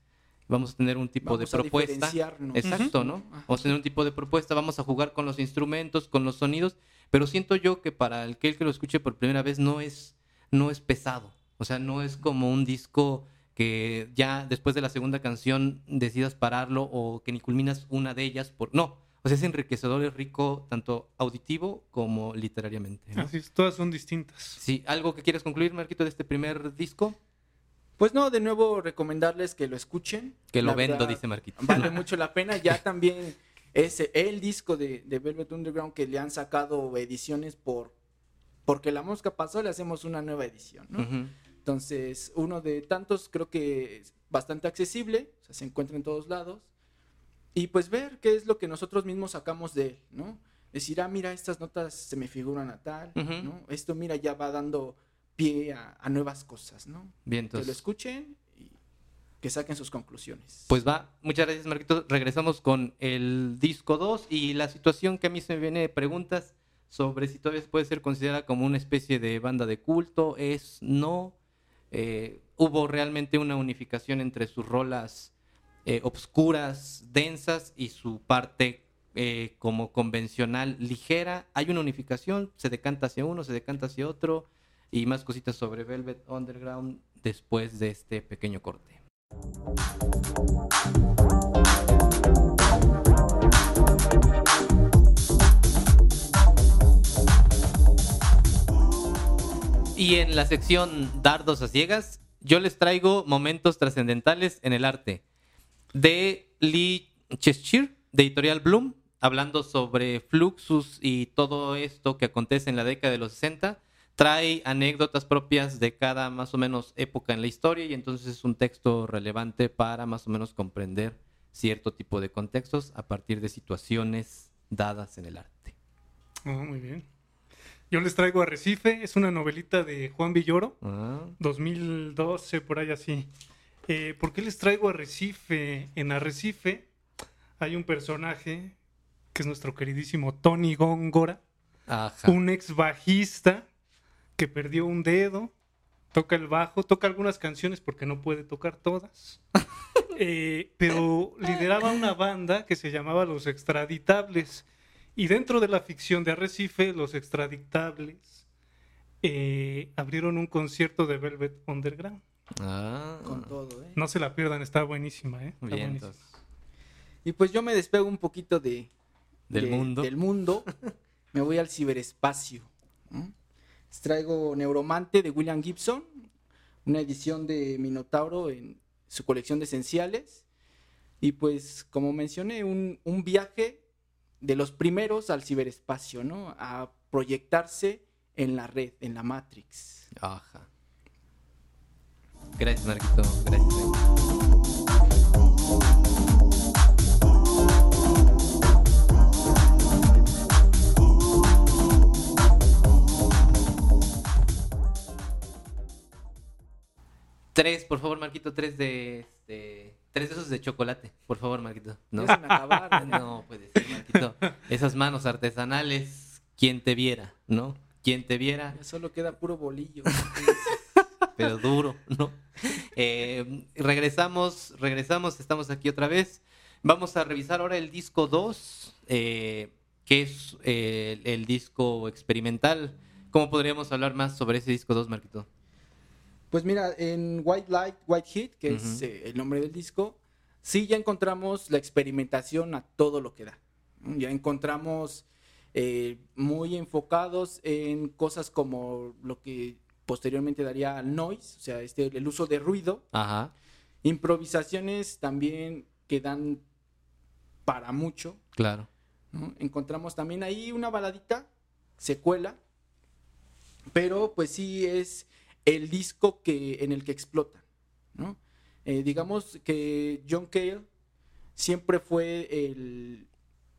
vamos a tener un tipo Vamos de a propuesta. Exacto, ¿no? Vamos a tener un tipo de propuesta, vamos a jugar con los instrumentos, con los sonidos, pero siento yo que para el que el que lo escuche por primera vez no es, no es pesado. O sea, no es como un disco que ya después de la segunda canción decidas pararlo o que ni culminas una de ellas. Por... No, o sea, es enriquecedor, es rico tanto auditivo como literariamente. ¿no? Así es, todas son distintas. Sí, ¿algo que quieras concluir, Marquito, de este primer disco? Pues no, de nuevo recomendarles que lo escuchen. Que lo La vendo, verdad, dice Marquito. Vale mucho la pena. Ya también es el disco de, de Velvet Underground que le han sacado ediciones por porque la mosca pasó, le hacemos una nueva edición. Entonces, uno de tantos creo que es bastante accesible, o sea, se encuentra en todos lados. Y pues ver qué es lo que nosotros mismos sacamos de él, ¿no? Decir, ah, mira, estas notas se me figuran a tal. ¿no? Esto, mira, ya va dando pie a, a nuevas cosas, ¿no? Bien, Que lo entonces. escuchen y que saquen sus conclusiones. Pues va, muchas gracias Marquito. Regresamos con el disco 2 y la situación que a mí se me viene de preguntas sobre si todavía puede ser considerada como una especie de banda de culto, es no. Eh, hubo realmente una unificación entre sus rolas eh, obscuras, densas y su parte eh, como convencional ligera. Hay una unificación, se decanta hacia uno, se decanta hacia otro y más cositas sobre Velvet Underground después de este pequeño corte. Y en la sección Dardos a Ciegas, yo les traigo momentos trascendentales en el arte de Lee Cheshire, de Editorial Bloom, hablando sobre Fluxus y todo esto que acontece en la década de los 60. Trae anécdotas propias de cada más o menos época en la historia y entonces es un texto relevante para más o menos comprender cierto tipo de contextos a partir de situaciones dadas en el arte. Ah, muy bien. Yo les traigo Arrecife, es una novelita de Juan Villoro, Ah, 2012, por ahí así. Eh, ¿Por qué les traigo Arrecife? En Arrecife hay un personaje que es nuestro queridísimo Tony Góngora, ajá. un ex bajista que perdió un dedo, toca el bajo, toca algunas canciones porque no puede tocar todas. Eh, pero lideraba una banda que se llamaba Los Extraditables. Y dentro de la ficción de Arrecife, Los Extraditables eh, abrieron un concierto de Velvet Underground. Ah, Con todo, ¿eh? No se la pierdan, está buenísima, ¿eh? Está bien, buenísima. Y pues yo me despego un poquito de, Del de- mundo. Del mundo. me voy al ciberespacio. ¿no? Les traigo Neuromante de William Gibson, una edición de Minotauro en su colección de esenciales. Y pues, como mencioné, un, un viaje de los primeros al ciberespacio, ¿no? A proyectarse en la red, en la Matrix. Ajá. Gracias, Marquito. Gracias. Tres, por favor, Marquito, tres de, este, tres de esos de chocolate, por favor, Marquito. ¿No? Ya se me acabaron. No puede ser, Marquito. Esas manos artesanales, quien te viera, ¿no? Quien te viera, Ya solo queda puro bolillo. pero duro, ¿no? Eh, regresamos, regresamos, estamos aquí otra vez. Vamos a revisar ahora el disco 2, eh, que es eh, el, el disco experimental. ¿Cómo podríamos hablar más sobre ese disco 2, Marquito? Pues mira, en White Light, White Heat, que es el nombre del disco, sí ya encontramos la experimentación a todo lo que da. Ya encontramos eh, muy enfocados en cosas como lo que posteriormente daría al noise, o sea, este, el uso de ruido, Ajá, improvisaciones también que dan para mucho. claro. ¿no? Encontramos también ahí una baladita, secuela, pero pues sí es el disco que, en el que explota. ¿no? Eh, digamos que John Cale siempre fue el,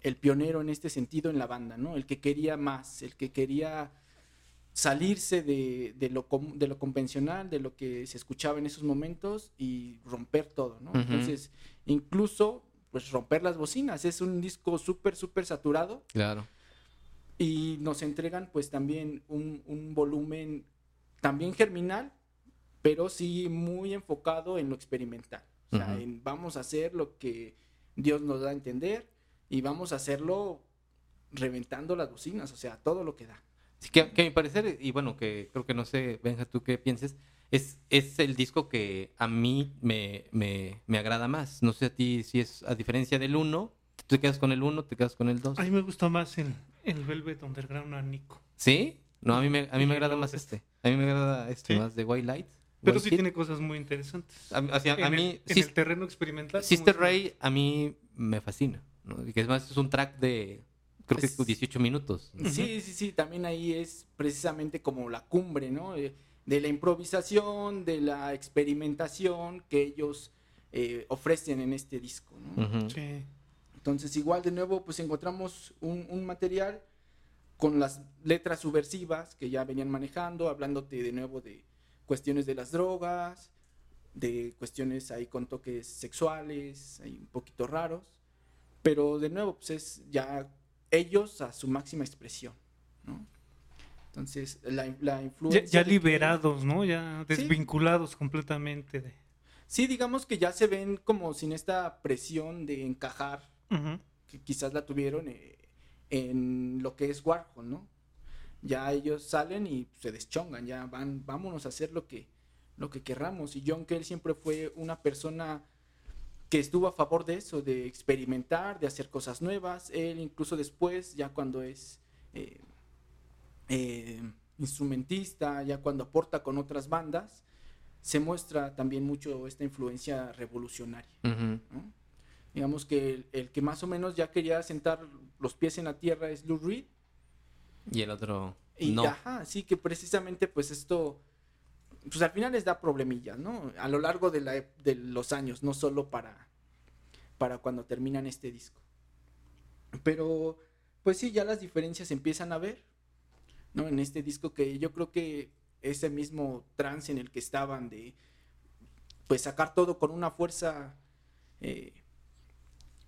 el pionero en este sentido en la banda, ¿no? el que quería más, el que quería salirse de, de lo, de lo convencional, de lo que se escuchaba en esos momentos y romper todo. ¿no? Ujú. Entonces, incluso pues romper las bocinas. Es un disco súper, súper saturado Claro. y nos entregan pues también un, un volumen también germinal, pero sí muy enfocado en lo experimental. O sea, Ujú. en vamos a hacer lo que Dios nos da a entender y vamos a hacerlo reventando las bocinas, o sea, todo lo que da. Sí, que, que a mi parecer, y bueno, que creo que no sé, Benja, tú qué pienses, es, es el disco que a mí me, me, me agrada más. No sé a ti si es a diferencia del 1, ¿tú te quedas con el 1, te quedas con el 2? A mí me gusta más el, el Velvet Underground a Nico. ¿Sí? No, a mí me, a mí me agrada más este. A mí me agrada este Sí. más de White Light. Pero White sí tiene cosas muy interesantes. A, sea, a en mí, el, en el terreno experimental. Sister Ray a mí me fascina. ¿no? Y que es más, es un track de, creo que Es- 18 minutos. Sí, sí, sí, también ahí es precisamente como la cumbre, ¿no? Eh, De la improvisación, de la experimentación que ellos eh, ofrecen en este disco, ¿no? Ujú. Sí. Entonces, igual de nuevo, pues encontramos un, un material con las letras subversivas que ya venían manejando, hablándote de nuevo de cuestiones de las drogas, de cuestiones ahí con toques sexuales, ahí un poquito raros, pero de nuevo, pues es ya ellos a su máxima expresión, ¿no? Entonces, la, influencia... ya que- liberados, ¿no? Ya Sí. desvinculados completamente de... sí, digamos que ya se ven como sin esta presión de encajar que quizás la tuvieron eh, en lo que es Warhol, ¿no? Ya ellos salen y se deschongan, ya van, vámonos a hacer lo que, lo que querramos. Y John Cale siempre fue una persona que estuvo a favor de eso, de experimentar, de hacer cosas nuevas. Él incluso después, ya cuando es eh, eh, instrumentista, ya cuando aporta con otras bandas, se muestra también mucho esta influencia revolucionaria. ¿no? Digamos que el, el que más o menos ya quería sentar los pies en la tierra es Lou Reed. Y el otro Y no. ajá, sí que precisamente pues esto, pues al final les da problemillas, ¿no? A lo largo de, la ep- de los años, no solo para, para cuando terminan este disco. Pero pues sí, ya las diferencias se empiezan a ver, ¿no? En este disco que yo creo que ese mismo trance en el que estaban de pues sacar todo con una fuerza eh,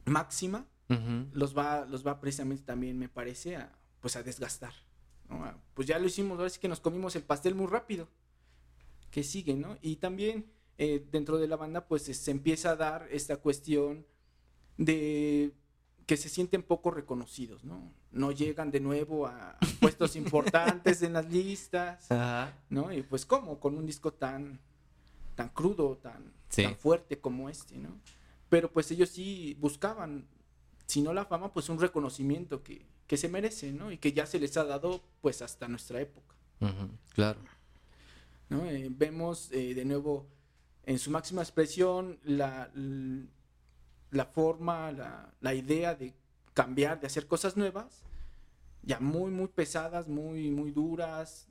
máxima, Ujú. los va, los va precisamente también, me parece, a, pues a desgastar. ¿no? A- Pues ya lo hicimos, ahora sí que nos comimos el pastel muy rápido. Que sigue, ¿no? Y también eh, dentro de la banda, pues se, empieza a dar esta cuestión de que se sienten poco reconocidos, ¿no? No llegan de nuevo a, puestos importantes en las listas, Ajá. ¿no? Y pues cómo, con un disco tan, tan crudo, tan, Sí. tan fuerte como este, ¿no? Pero pues ellos sí buscaban, si no la fama, pues un reconocimiento que, que se merece, ¿no? Y que ya se les ha dado pues hasta nuestra época, Claro. ¿No? Eh, vemos eh, de nuevo en su máxima expresión la, la forma, la, la idea de cambiar, de hacer cosas nuevas, ya muy, muy pesadas, muy, muy duras.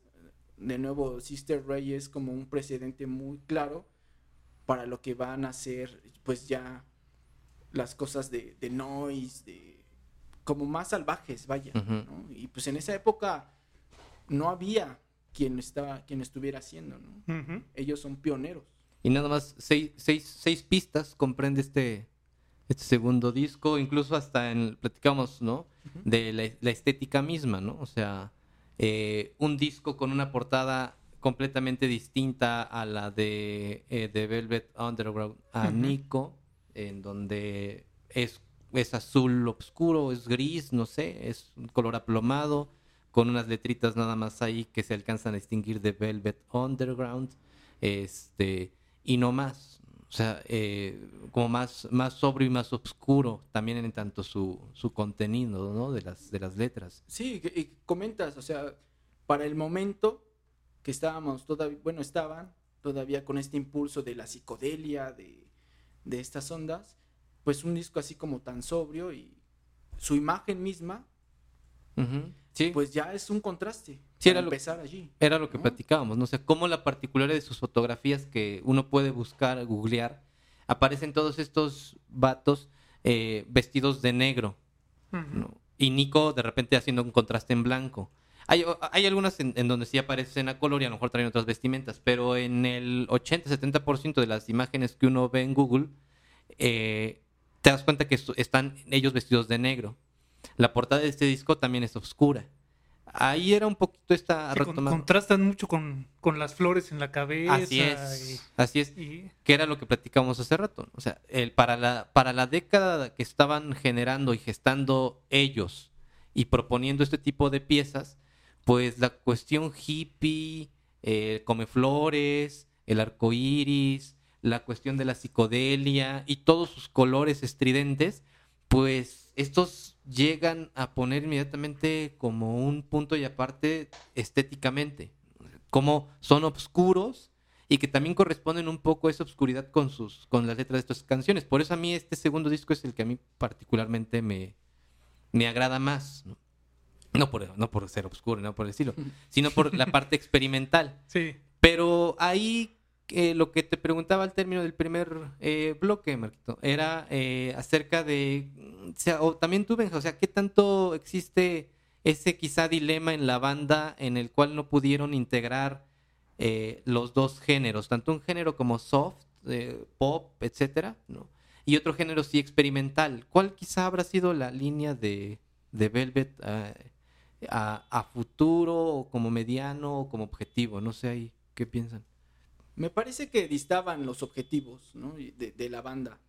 De nuevo, Sister Ray es como un precedente muy claro para lo que van a hacer, pues ya las cosas de, de noise, de como más salvajes, vaya. ¿no? Y pues en esa época no había quien, estaba, quien estuviera haciendo, ¿no? Ellos son pioneros. Y nada más seis, seis, seis pistas comprende este, este segundo disco, incluso hasta en, platicamos, ¿no? De la, la estética misma, ¿no? O sea, eh, un disco con una portada completamente distinta a la de, eh, de Velvet Underground a. Nico, en donde es, es azul oscuro, es gris, no sé, es un color aplomado, con unas letritas nada más ahí que se alcanzan a distinguir de Velvet Underground, este, y no más. O sea, eh, como más, más sobrio y más oscuro también en tanto su, su contenido, ¿no? De las, de las letras. Sí, y comentas, o sea, para el momento que estábamos todavía, bueno, estaban todavía con este impulso de la psicodelia, de, de estas ondas, pues un disco así como tan sobrio y su imagen misma, Sí, pues ya es un contraste. Sí, era lo- empezar allí. era lo que ¿no? platicábamos, ¿no? O sea, cómo la particularidad de sus fotografías que uno puede buscar, googlear, aparecen todos estos vatos eh, vestidos de negro. Y Nico de repente haciendo un contraste en blanco. Hay, hay algunas en, en donde sí aparece en a color y a lo mejor traen otras vestimentas, pero en el 80-70% de las imágenes que uno ve en Google, eh, te das cuenta que están ellos vestidos de negro. La portada de este disco también es oscura. Ahí era un poquito esta Sí, con- contrastan mucho con, con las flores en la cabeza. Así es, así es. y- que era lo que platicamos hace rato. O sea, el, para, la, para la década que estaban generando y gestando ellos y proponiendo este tipo de piezas, pues la cuestión hippie, eh, come flores, el arco iris, la cuestión de la psicodelia y todos sus colores estridentes, pues estos llegan a poner inmediatamente como un punto y aparte estéticamente. Como son oscuros, y que también corresponden un poco a esa oscuridad con sus con las letras de estas canciones. Por eso a mí este segundo disco es el que a mí particularmente me, me agrada más. ¿no? No por, no por ser oscuro, no por el estilo, sino por la parte experimental. sí. Pero ahí eh, lo que te preguntaba al término del primer eh, bloque, Marquito, era eh, acerca de, mm, o, también tú, Benja, o sea, ¿qué tanto existe ese quizá dilema en la banda en el cual no pudieron integrar eh, los dos géneros, tanto un género como soft, eh, pop, etcétera, ¿no? Y otro género sí experimental. ¿Cuál quizá habrá sido la línea de, de Velvet eh, a, a futuro, como mediano, o como objetivo? No sé ahí, ¿qué piensan? Me parece que distaban los objetivos ¿no? De, de la banda.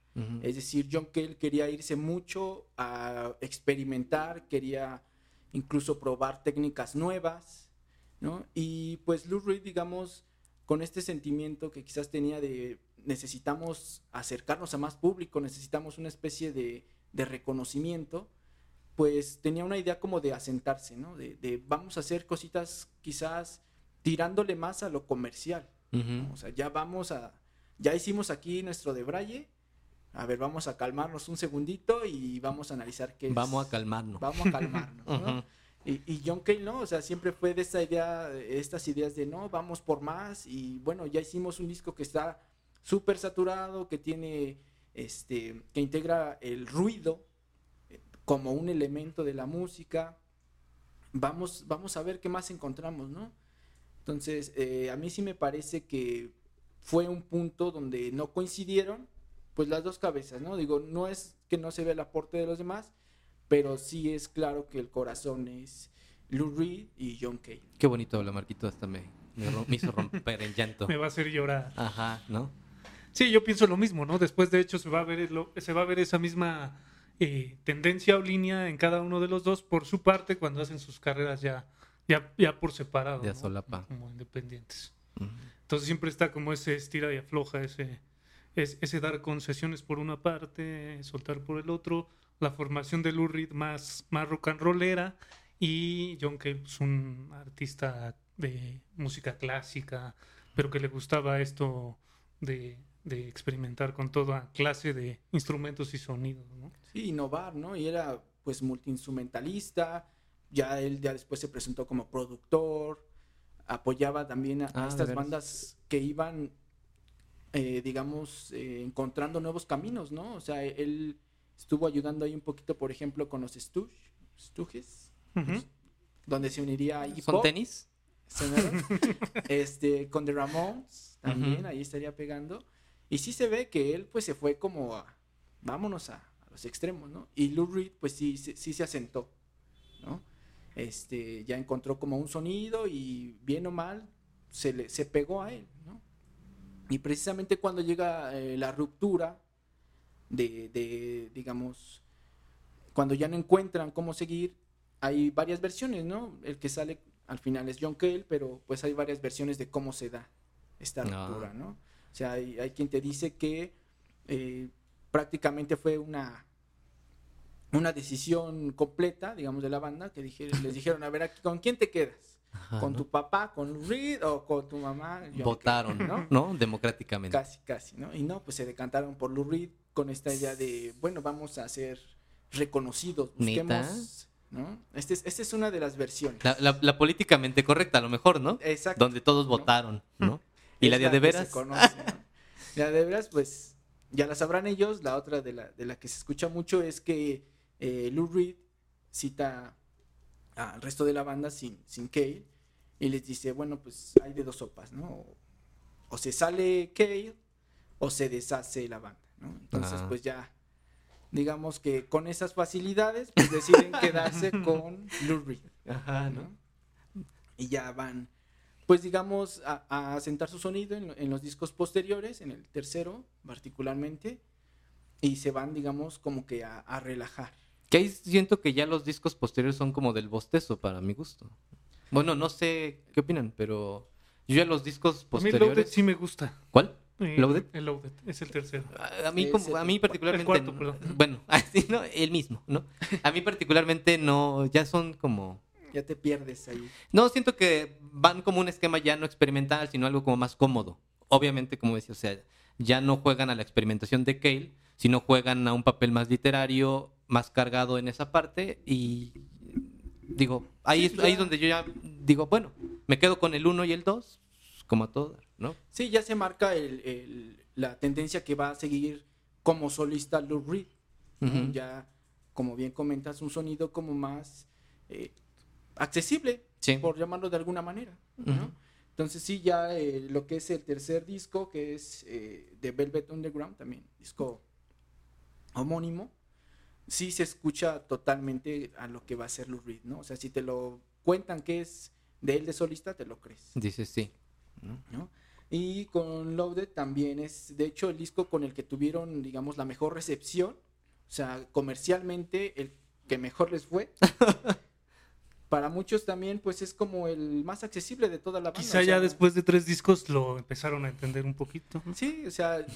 Es decir, John Cale quería irse mucho a experimentar, quería incluso probar técnicas nuevas, ¿no? Y pues Lou Reed, digamos, con este sentimiento que quizás tenía de necesitamos acercarnos a más público, necesitamos una especie de, de reconocimiento, pues tenía una idea como de asentarse, ¿no? De, de vamos a hacer cositas quizás tirándole más a lo comercial. O sea, ya vamos a, ya hicimos aquí nuestro de Braille, a ver, vamos a calmarnos un segundito y vamos a analizar qué es. Vamos a calmarnos. Vamos a calmarnos, ¿no? Y, y John Cale, ¿no? O sea, siempre fue de esta idea, estas ideas de, no, vamos por más. Y bueno, ya hicimos un disco que está súper saturado, que tiene, este, que integra el ruido eh, como un elemento de la música. Vamos, vamos a ver qué más encontramos, ¿no? Entonces, eh, a mí sí me parece que fue un punto donde no coincidieron, pues las dos cabezas, ¿no? Digo, no es que no se vea el aporte de los demás, pero sí es claro que el corazón es Lou Reed y John Cale. Qué bonito habla Marquito, hasta me, me, hizo romper el llanto. Me va a hacer llorar. Ajá, ¿no? Sí, yo pienso lo mismo, ¿no? Después, de hecho, se va a ver, lo- se va a ver esa misma eh, tendencia o línea en cada uno de los dos por su parte cuando hacen sus carreras ya, ya, ya por separado. Ya ¿no? solapa. Como independientes. Ujú. Entonces siempre está como ese estira y afloja, ese, es- ese dar concesiones por una parte, soltar por el otro, la formación de Lou Reed más, más rock and rollera y John Cale, pues, un artista de música clásica, pero que le gustaba esto de, de experimentar con toda clase de instrumentos y sonidos, ¿no? Sí, innovar, ¿no? Y era pues multiinstrumentalista, ya él ya después se presentó como productor, apoyaba también a, Ah, ¿de estas bandas que iban, eh, digamos, eh, encontrando nuevos caminos, ¿no? O sea, él estuvo ayudando ahí un poquito, por ejemplo, con los Stooges, Stooges, Ujú. donde se uniría a Iggy ¿Son tenis? este, con The Ramones también, ahí estaría pegando. Y sí se ve que él pues se fue como a, vámonos a, a los extremos, ¿no? Y Lou Reed pues sí, sí, sí se asentó, ¿no? Este, ya encontró como un sonido y bien o mal se, le, se pegó a él, ¿no? Y precisamente cuando llega eh, la ruptura de, de, digamos, cuando ya no encuentran cómo seguir, hay varias versiones, ¿no? El que sale al final es John Cale, pero pues hay varias versiones de cómo se da esta Ah. ruptura, ¿no? O sea, hay, hay quien te dice que eh, prácticamente fue una una decisión completa, digamos, de la banda, que dije- les dijeron, a ver, aquí, ¿con quién te quedas? Ajá, ¿Con ¿no? tu papá, con Reed o con tu mamá? Votaron, Cale, ¿no? Democráticamente. Casi, casi, ¿no? Y no, pues se decantaron por Lou Reed con esta idea de, bueno, vamos a ser reconocidos, busquemos, ¿no? Este es, esta es una de las versiones. La, la- la políticamente correcta, a lo mejor, ¿no? Exacto. Donde todos ¿no? votaron, ¿no? Y la de de veras. conoce, ¿no? La de veras, pues, ya la sabrán ellos. La otra de la, de la que se escucha mucho es que eh, Lou Reed cita al resto de la banda sin, sin Cale y les dice, bueno, pues hay de dos sopas, ¿no? O, o se sale Cale o se deshace la banda, ¿no? Entonces, pues ya, digamos que con esas facilidades, pues deciden quedarse con Lou Reed. Ajá, ¿no? Y ya van, pues digamos, a, a asentar su sonido en, en los discos posteriores, en el tercero particularmente, y se van, digamos, como que a, a relajar. Que ahí siento que ya los discos posteriores son como del bostezo para mi gusto. Bueno, no sé qué opinan, pero yo ya los discos A mí Loaded posteriores. sí me gusta. ¿Cuál? ¿Loaded? El Loaded, es el tercero. A- mí, como, a el- mí particularmente. cuarto, no- perdón. Bueno, así, ¿no? El mismo, ¿no? A mí particularmente no, ya son como. Ya te pierdes ahí. No, siento que van como un esquema ya no experimental, sino algo como más cómodo. Obviamente, como decía, o sea, ya no juegan a la experimentación de Cale, sino juegan a un papel más literario, más cargado en esa parte y digo, ahí, es, ya. ahí es donde yo ya digo, bueno, me quedo con el 1 y el 2, como a todo, ¿no? Sí, ya se marca el- el- la tendencia que va a seguir como solista Lou Reed. Ya, como bien comentas, un sonido como más eh, accesible, Sí. por llamarlo de alguna manera. Entonces sí, ya eh, lo que es el tercer disco, que es eh, de Velvet Underground, también disco homónimo, sí se escucha totalmente a lo que va a ser Lou Reed, ¿no? O sea, si te lo cuentan que es de él de solista, te lo crees, Dices sí. ¿no? Y con Loaded también es, de hecho, el disco con el que tuvieron, digamos, la mejor recepción, o sea, comercialmente el que mejor les fue. Para muchos también, pues es como el más accesible de toda la banda. Quizá o sea, ya después de tres discos lo empezaron a entender un poquito. Sí, o sea,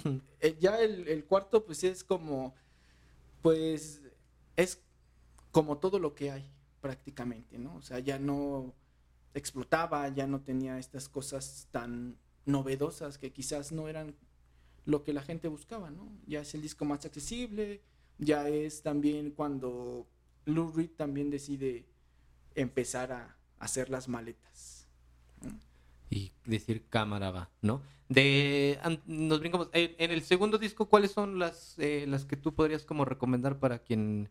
eh, ya el, el cuarto pues es como, pues es como todo lo que hay prácticamente, ¿no? O sea, ya no explotaba, ya no tenía estas cosas tan novedosas que quizás no eran lo que la gente buscaba, ¿no? Ya es el disco más accesible, ya es también cuando Lou Reed también decide empezar a hacer las maletas. Y decir cámara va, ¿no? De, nos brincamos. En, el segundo disco, ¿cuáles son las, eh, las que tú podrías como recomendar para quien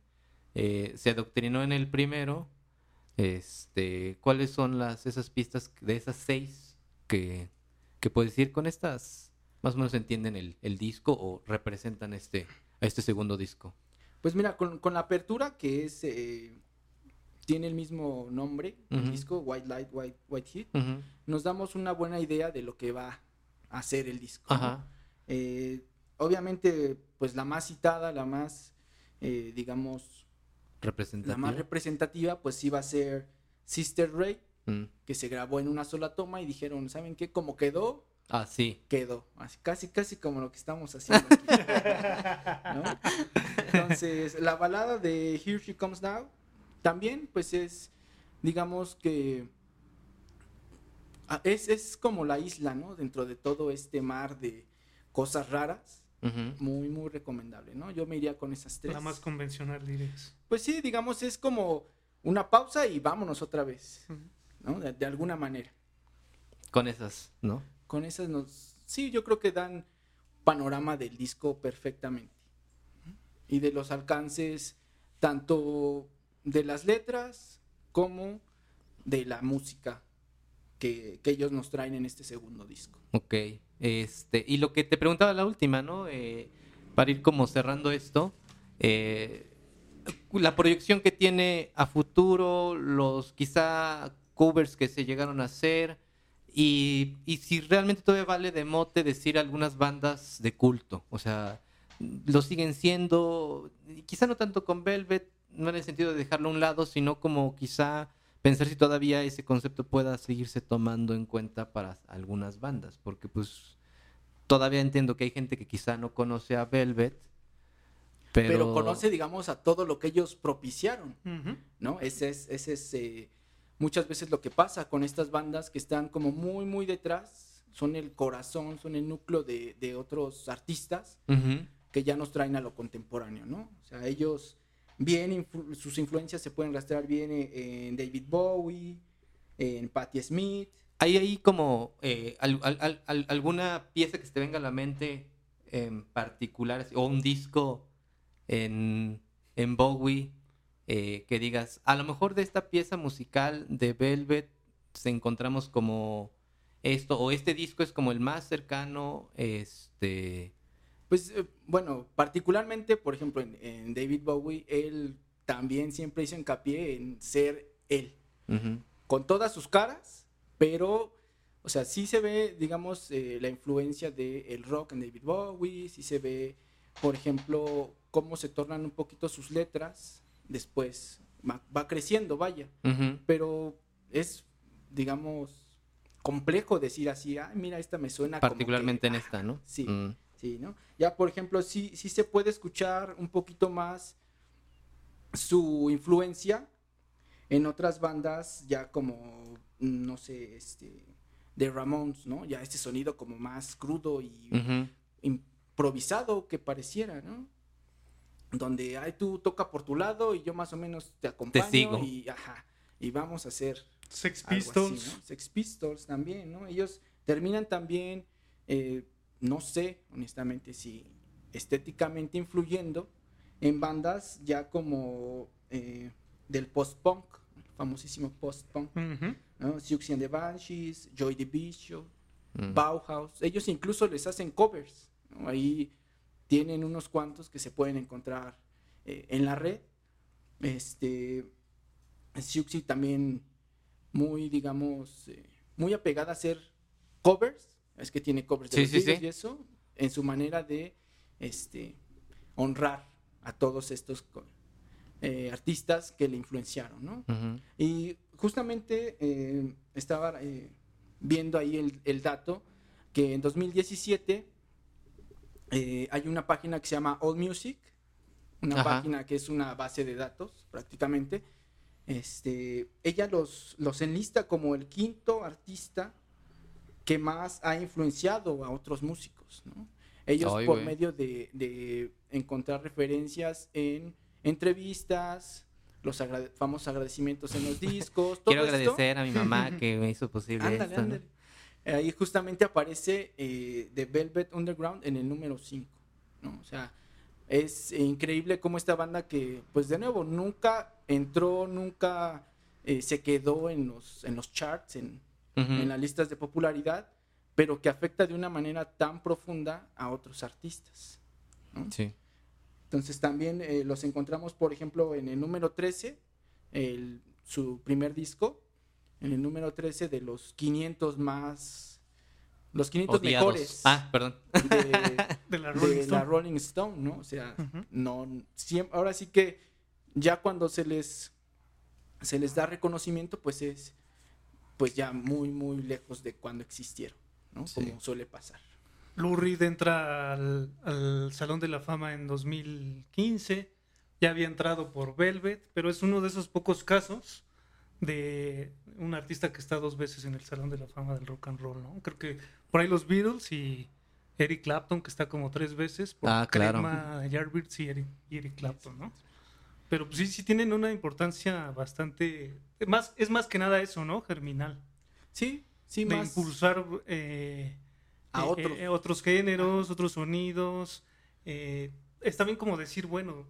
eh, se adoctrinó en el primero? Este, ¿Cuáles son las, esas pistas de esas seis que, que puedes decir con estas? Más o menos entienden el, el disco o representan este, este segundo disco. Pues mira, con, con la apertura que es eh, tiene el mismo nombre, el disco, White Light, White, White Heat, nos damos una buena idea de lo que va a hacer el disco. Eh, obviamente, pues la más citada, la más, eh, digamos, representativa. la más representativa, pues va a ser Sister Ray, mm. que se grabó en una sola toma y dijeron, ¿saben qué? Como quedó, Ah, sí. Quedó. Así, casi, casi como lo que estamos haciendo aquí. Entonces, la balada de Here She Comes Now también, pues es, digamos que ah, es, es como la isla, ¿no? Dentro de todo este mar de cosas raras. Muy, muy recomendable, ¿no? Yo me iría con esas tres. La más convencional, dirías. Pues sí, digamos, es como una pausa y vámonos otra vez, ¿no? de alguna manera. Con esas, ¿no? con esas nos, sí, yo creo que dan panorama del disco perfectamente. Y de los alcances, tanto de las letras como de la música que, ellos nos traen en este segundo disco. Ok, este, y lo que te preguntaba la última, ¿no? Eh, para ir como cerrando esto, eh, la proyección que tiene a futuro, los quizá covers que se llegaron a hacer, y, y, si realmente todavía vale de mote decir algunas bandas de culto. O sea, lo siguen siendo, quizá no tanto con Velvet, no en el sentido de dejarlo a un lado, sino como quizá pensar si todavía ese concepto pueda seguirse tomando en cuenta para algunas bandas. Porque pues todavía entiendo que hay gente que quizá no conoce a Velvet. Pero, pero conoce, digamos, a todo lo que ellos propiciaron, ¿no? Ese es, ese es eh, muchas veces lo que pasa con estas bandas que están como muy, muy detrás, son el corazón, son el núcleo de, de otros artistas que ya nos traen a lo contemporáneo, ¿no? O sea, ellos bien, sus influencias se pueden rastrear bien en, David Bowie, en Patti Smith. ¿Hay ahí como eh, alguna pieza que se te venga a la mente en particular, o un disco en, en Bowie eh, que digas, a lo mejor de esta pieza musical de Velvet se encontramos como esto, o este disco es como el más cercano, este... Pues eh, bueno, particularmente, por ejemplo, en, David Bowie, él también siempre hizo hincapié en ser él, con todas sus caras, pero, o sea, sí se ve, digamos, eh, la influencia del rock en David Bowie, sí se ve, por ejemplo, cómo se tornan un poquito sus letras, después va, creciendo, vaya. Pero es, digamos, complejo decir así, ah, mira, esta me suena. Particularmente en esta, ¿no? Sí, mm. Sí, ¿no? Ya, por ejemplo, sí, sí se puede escuchar un poquito más su influencia en otras bandas, ya como, no sé, este, de Ramones, ¿no? Ya este sonido como más crudo y improvisado que pareciera, ¿no? donde ay, tú toca por tu lado y yo más o menos te acompaño y ajá, y vamos a hacer Sex Pistols, Sex Pistols también, ¿no? Ellos terminan también eh, no sé, honestamente si estéticamente influyendo en bandas ya como eh, del post-punk, famosísimo post-punk, ¿no? Siouxsie and the Banshees, Joy Division, mm. Bauhaus, ellos incluso les hacen covers, ¿no? Ahí tienen unos cuantos que se pueden encontrar eh, en la red. Este, Siuxi también muy, digamos, eh, muy apegada a hacer covers, es que tiene covers de los y eso, en su manera de este, honrar a todos estos eh, artistas que le influenciaron, ¿no? Y justamente estaba viendo ahí el, el, dato que en 2017 eh, hay una página que se llama All Music, una página que es una base de datos prácticamente. Este, ella los, los enlista como el quinto artista que más ha influenciado a otros músicos. Ellos Ay, por medio de, de encontrar referencias en entrevistas, los agrade- famosos agradecimientos en los discos, todo Quiero esto, agradecer a mi mamá que me hizo posible Ándale, esto. ¿no? Ahí justamente aparece eh, The Velvet Underground en el número 5, ¿no? O sea, es increíble cómo esta banda que, pues de nuevo, nunca entró, nunca eh, se quedó en los, en los charts, en, Ujú. en las listas de popularidad, pero que afecta de una manera tan profunda a otros artistas. ¿no? Sí. Entonces también eh, los encontramos, por ejemplo, en el número 13, el- su primer disco, en el número 13 de los 500 más, los 500 Odiados. mejores Ah, perdón. de, De la de Rolling la Stone. Rolling Stone, ¿no? O sea, no, siem- ahora sí que ya cuando se les, se les da reconocimiento, pues es pues ya muy, muy lejos de cuando existieron, ¿no? Sí. Como suele pasar. Lou Reed entra al, al Salón de la Fama en 2015. Ya había entrado por Velvet, pero es uno de esos pocos casos de un artista que está dos veces en el Salón de la Fama del Rock and Roll, ¿no? Creo que por ahí los Beatles y Eric Clapton, que está como tres veces, por Ah, claro. Yardbirds y Eric, y Eric Clapton, ¿no? Pero pues, sí, sí tienen una importancia bastante... Más, es más que nada eso, ¿no? Germinal Sí, sí, de más impulsar eh, A eh, otros. eh, otros géneros, otros sonidos. está bien como decir, bueno,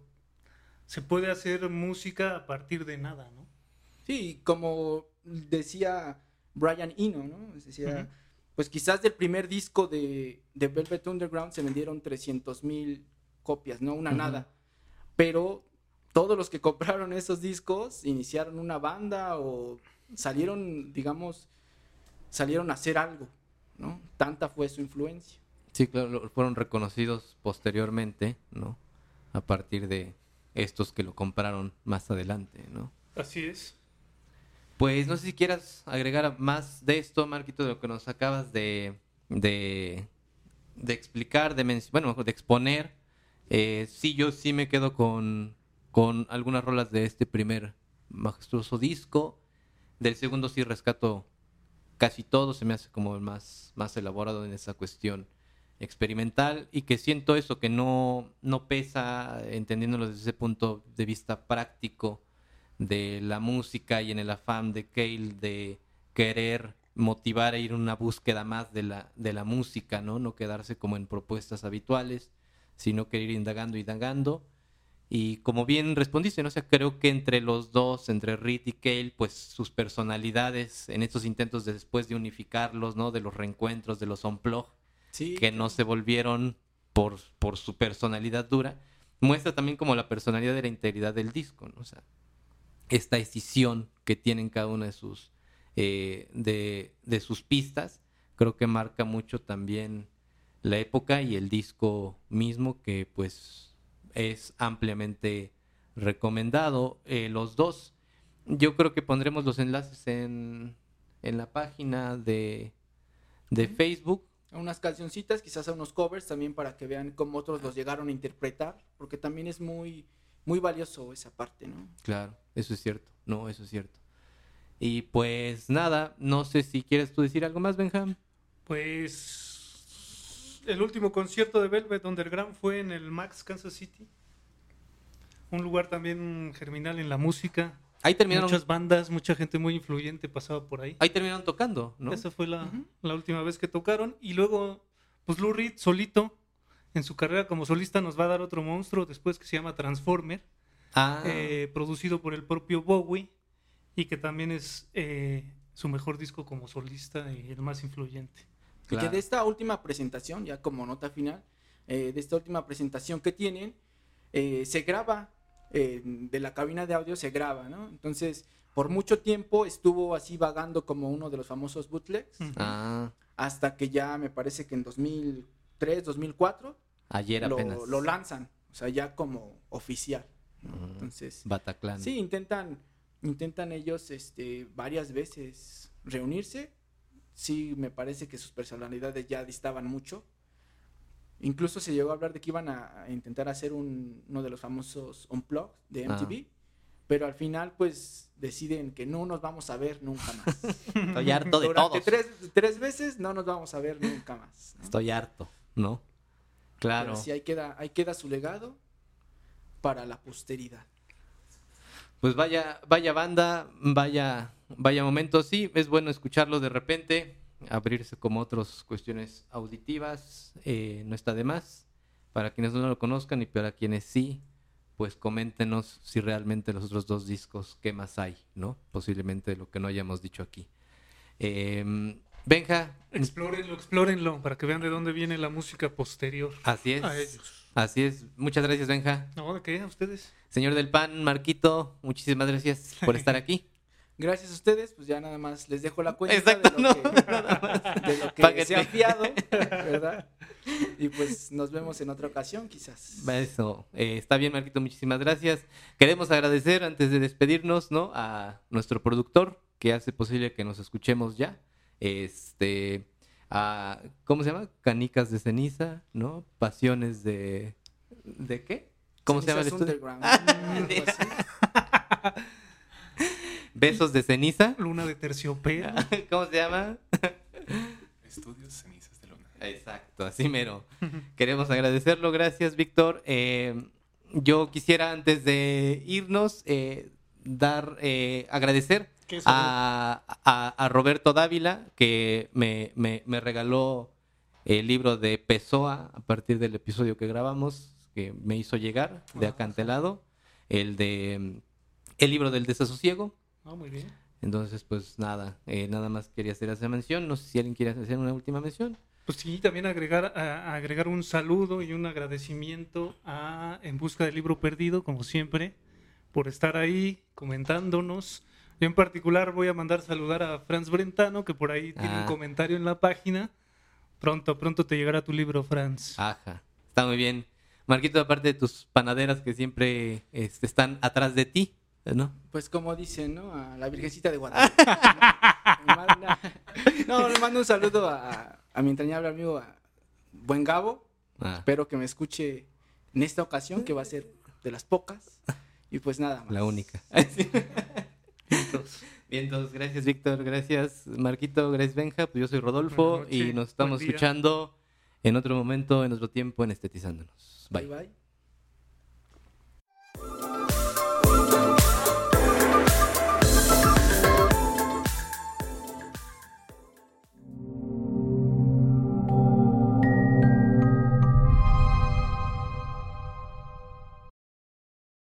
se puede hacer música a partir de nada, ¿no? Sí, como decía Brian Eno, ¿no? Decía, pues quizás del primer disco de, de Velvet Underground se vendieron 300 mil copias, no una nada. Pero todos los que compraron esos discos iniciaron una banda o salieron, digamos, salieron a hacer algo, ¿no? Tanta fue su influencia. Sí, claro, fueron reconocidos posteriormente, ¿no? A partir de estos que lo compraron más adelante, ¿no? Así es. Pues no sé si quieras agregar más de esto, Marquito, de lo que nos acabas de, de, de explicar, de bueno, de exponer. Eh, sí, yo sí me quedo con, con algunas rolas de este primer majestuoso disco. Del segundo sí rescato casi todo, se me hace como el más, más elaborado en esa cuestión experimental y que siento eso, que no, no pesa, entendiéndolo desde ese punto de vista práctico de la música y en el afán de Cale de querer motivar e ir en una búsqueda más de la, de la música, ¿no? No quedarse como en propuestas habituales, sino que ir indagando, indagando. Y como bien respondiste, ¿no? O sea, creo que entre los dos, entre Reed y Cale, pues sus personalidades en estos intentos de después de unificarlos, ¿no? De los reencuentros, de los unplug, Sí, que no se volvieron por, por su personalidad dura, muestra también como la personalidad de la integridad del disco, ¿no? O sea, esta decisión que tienen cada una de sus, eh, de, de sus pistas, creo que marca mucho también la época y el disco mismo, que pues es ampliamente recomendado. Eh, los dos, yo creo que pondremos los enlaces en, en la página de, de. Facebook. a unas cancioncitas, quizás a unos covers también para que vean cómo otros los llegaron a interpretar, porque también es muy, muy valioso esa parte, ¿no? Claro, eso es cierto. No, eso es cierto. Y pues nada, no sé si quieres tú decir algo más, Benjam. Pues el último concierto de Velvet Underground fue en el Max Kansas City. Un lugar también germinal en la música. Ahí terminaron, Muchas bandas, mucha gente muy influyente pasaba por ahí. ahí terminaron tocando, ¿no? Esa fue la, última vez que tocaron. Y luego, pues Lou Reed solito, en su carrera como solista, nos va a dar otro monstruo después que se llama Transformer, Ah, eh, producido por el propio Bowie y que también es eh, su mejor disco como solista y el más influyente. Y que claro. de esta última presentación, ya como nota final, eh, de esta última presentación que tienen, eh, se graba, eh, de la cabina de audio se graba, ¿no? Entonces, por mucho tiempo estuvo así vagando como uno de los famosos bootlegs. Ah, hasta que ya me parece que en 2003, 2004, ayer apenas. lo, lo lanzan, o sea, ya como oficial. ¿no? Ujú. Entonces, Bataclan. sí, intentan, intentan ellos este, varias veces reunirse. Sí, me parece que sus personalidades ya distaban mucho. Incluso se llegó a hablar de que iban a, intentar hacer un- uno de los famosos Unplugged de Ah. MTV. Pero al final, pues, deciden que no nos vamos a ver nunca más. Estoy harto de Durante todos. tres, tres veces no nos vamos a ver nunca más. ¿no? Estoy harto, ¿no? Claro. Pero sí, ahí queda, ahí queda su legado para la posteridad. Pues vaya, vaya banda, vaya, vaya momento. Sí, es bueno escucharlo de repente, abrirse como otras cuestiones auditivas, eh, no está de más. Para quienes no lo conozcan y para quienes sí, pues coméntenos si realmente los otros dos discos, qué más hay, ¿no? Posiblemente lo que no hayamos dicho aquí. Eh, Benja, Explórenlo, explórenlo, para que vean de dónde viene la música posterior así es. a ellos. Así es. Muchas gracias, Benja. No, ¿de qué? ¿A ustedes? Señor del Pan, Marquito, muchísimas gracias por estar aquí. Gracias a ustedes, pues ya nada más les dejo la cuenta Exacto, de lo no, que, de lo que Páguenme. se ha fiado, ¿verdad? Y pues nos vemos en otra ocasión, quizás. Eso, eh, está bien, Marquito, muchísimas gracias. Queremos agradecer antes de despedirnos, ¿no? A nuestro productor que hace posible que nos escuchemos ya. Este, a, ¿cómo se llama? Canicas de ceniza, ¿no? Pasiones de, ¿de qué? ¿Cómo se llama el estudio? Underground. Besos de ceniza. Luna de terciopelo. ¿Cómo se llama? Estudios Cenizas de Luna. Exacto, así mero. Queremos agradecerlo, gracias Víctor. Eh, yo quisiera antes de irnos eh, dar, eh, agradecer ¿Qué es a, a- a Roberto Dávila que me, me- me regaló el libro de Pessoa a partir del episodio que grabamos, que me hizo llegar de. Acantelado, el de el libro del desasosiego. Ah, muy bien. Entonces, pues nada, eh, nada más quería hacer esa mención. No sé si alguien quiere hacer una última mención. Pues sí, también agregar, a- agregar un saludo y un agradecimiento a En Busca del Libro Perdido, como siempre, por estar ahí comentándonos. Yo en particular voy a mandar saludar a Franz Brentano, que por ahí tiene Ah. un comentario en la página. Pronto, pronto te llegará tu libro, Franz. Ajá, está muy bien. Marquito, aparte de tus panaderas que siempre este, están atrás de ti, ¿no? Pues como dicen, ¿no? A la Virgencita de Guadalupe. No, le mando un saludo a, a mi entrañable amigo, a Buen Gabo. Ah, Espero que me escuche en esta ocasión, que va a ser de las pocas. Y pues nada más. la única. Bien, entonces, gracias Víctor, gracias Marquito, gracias Benja, pues yo soy Rodolfo y nos estamos escuchando en otro momento, en otro tiempo, en Estetizándonos. Bye Bye. bye.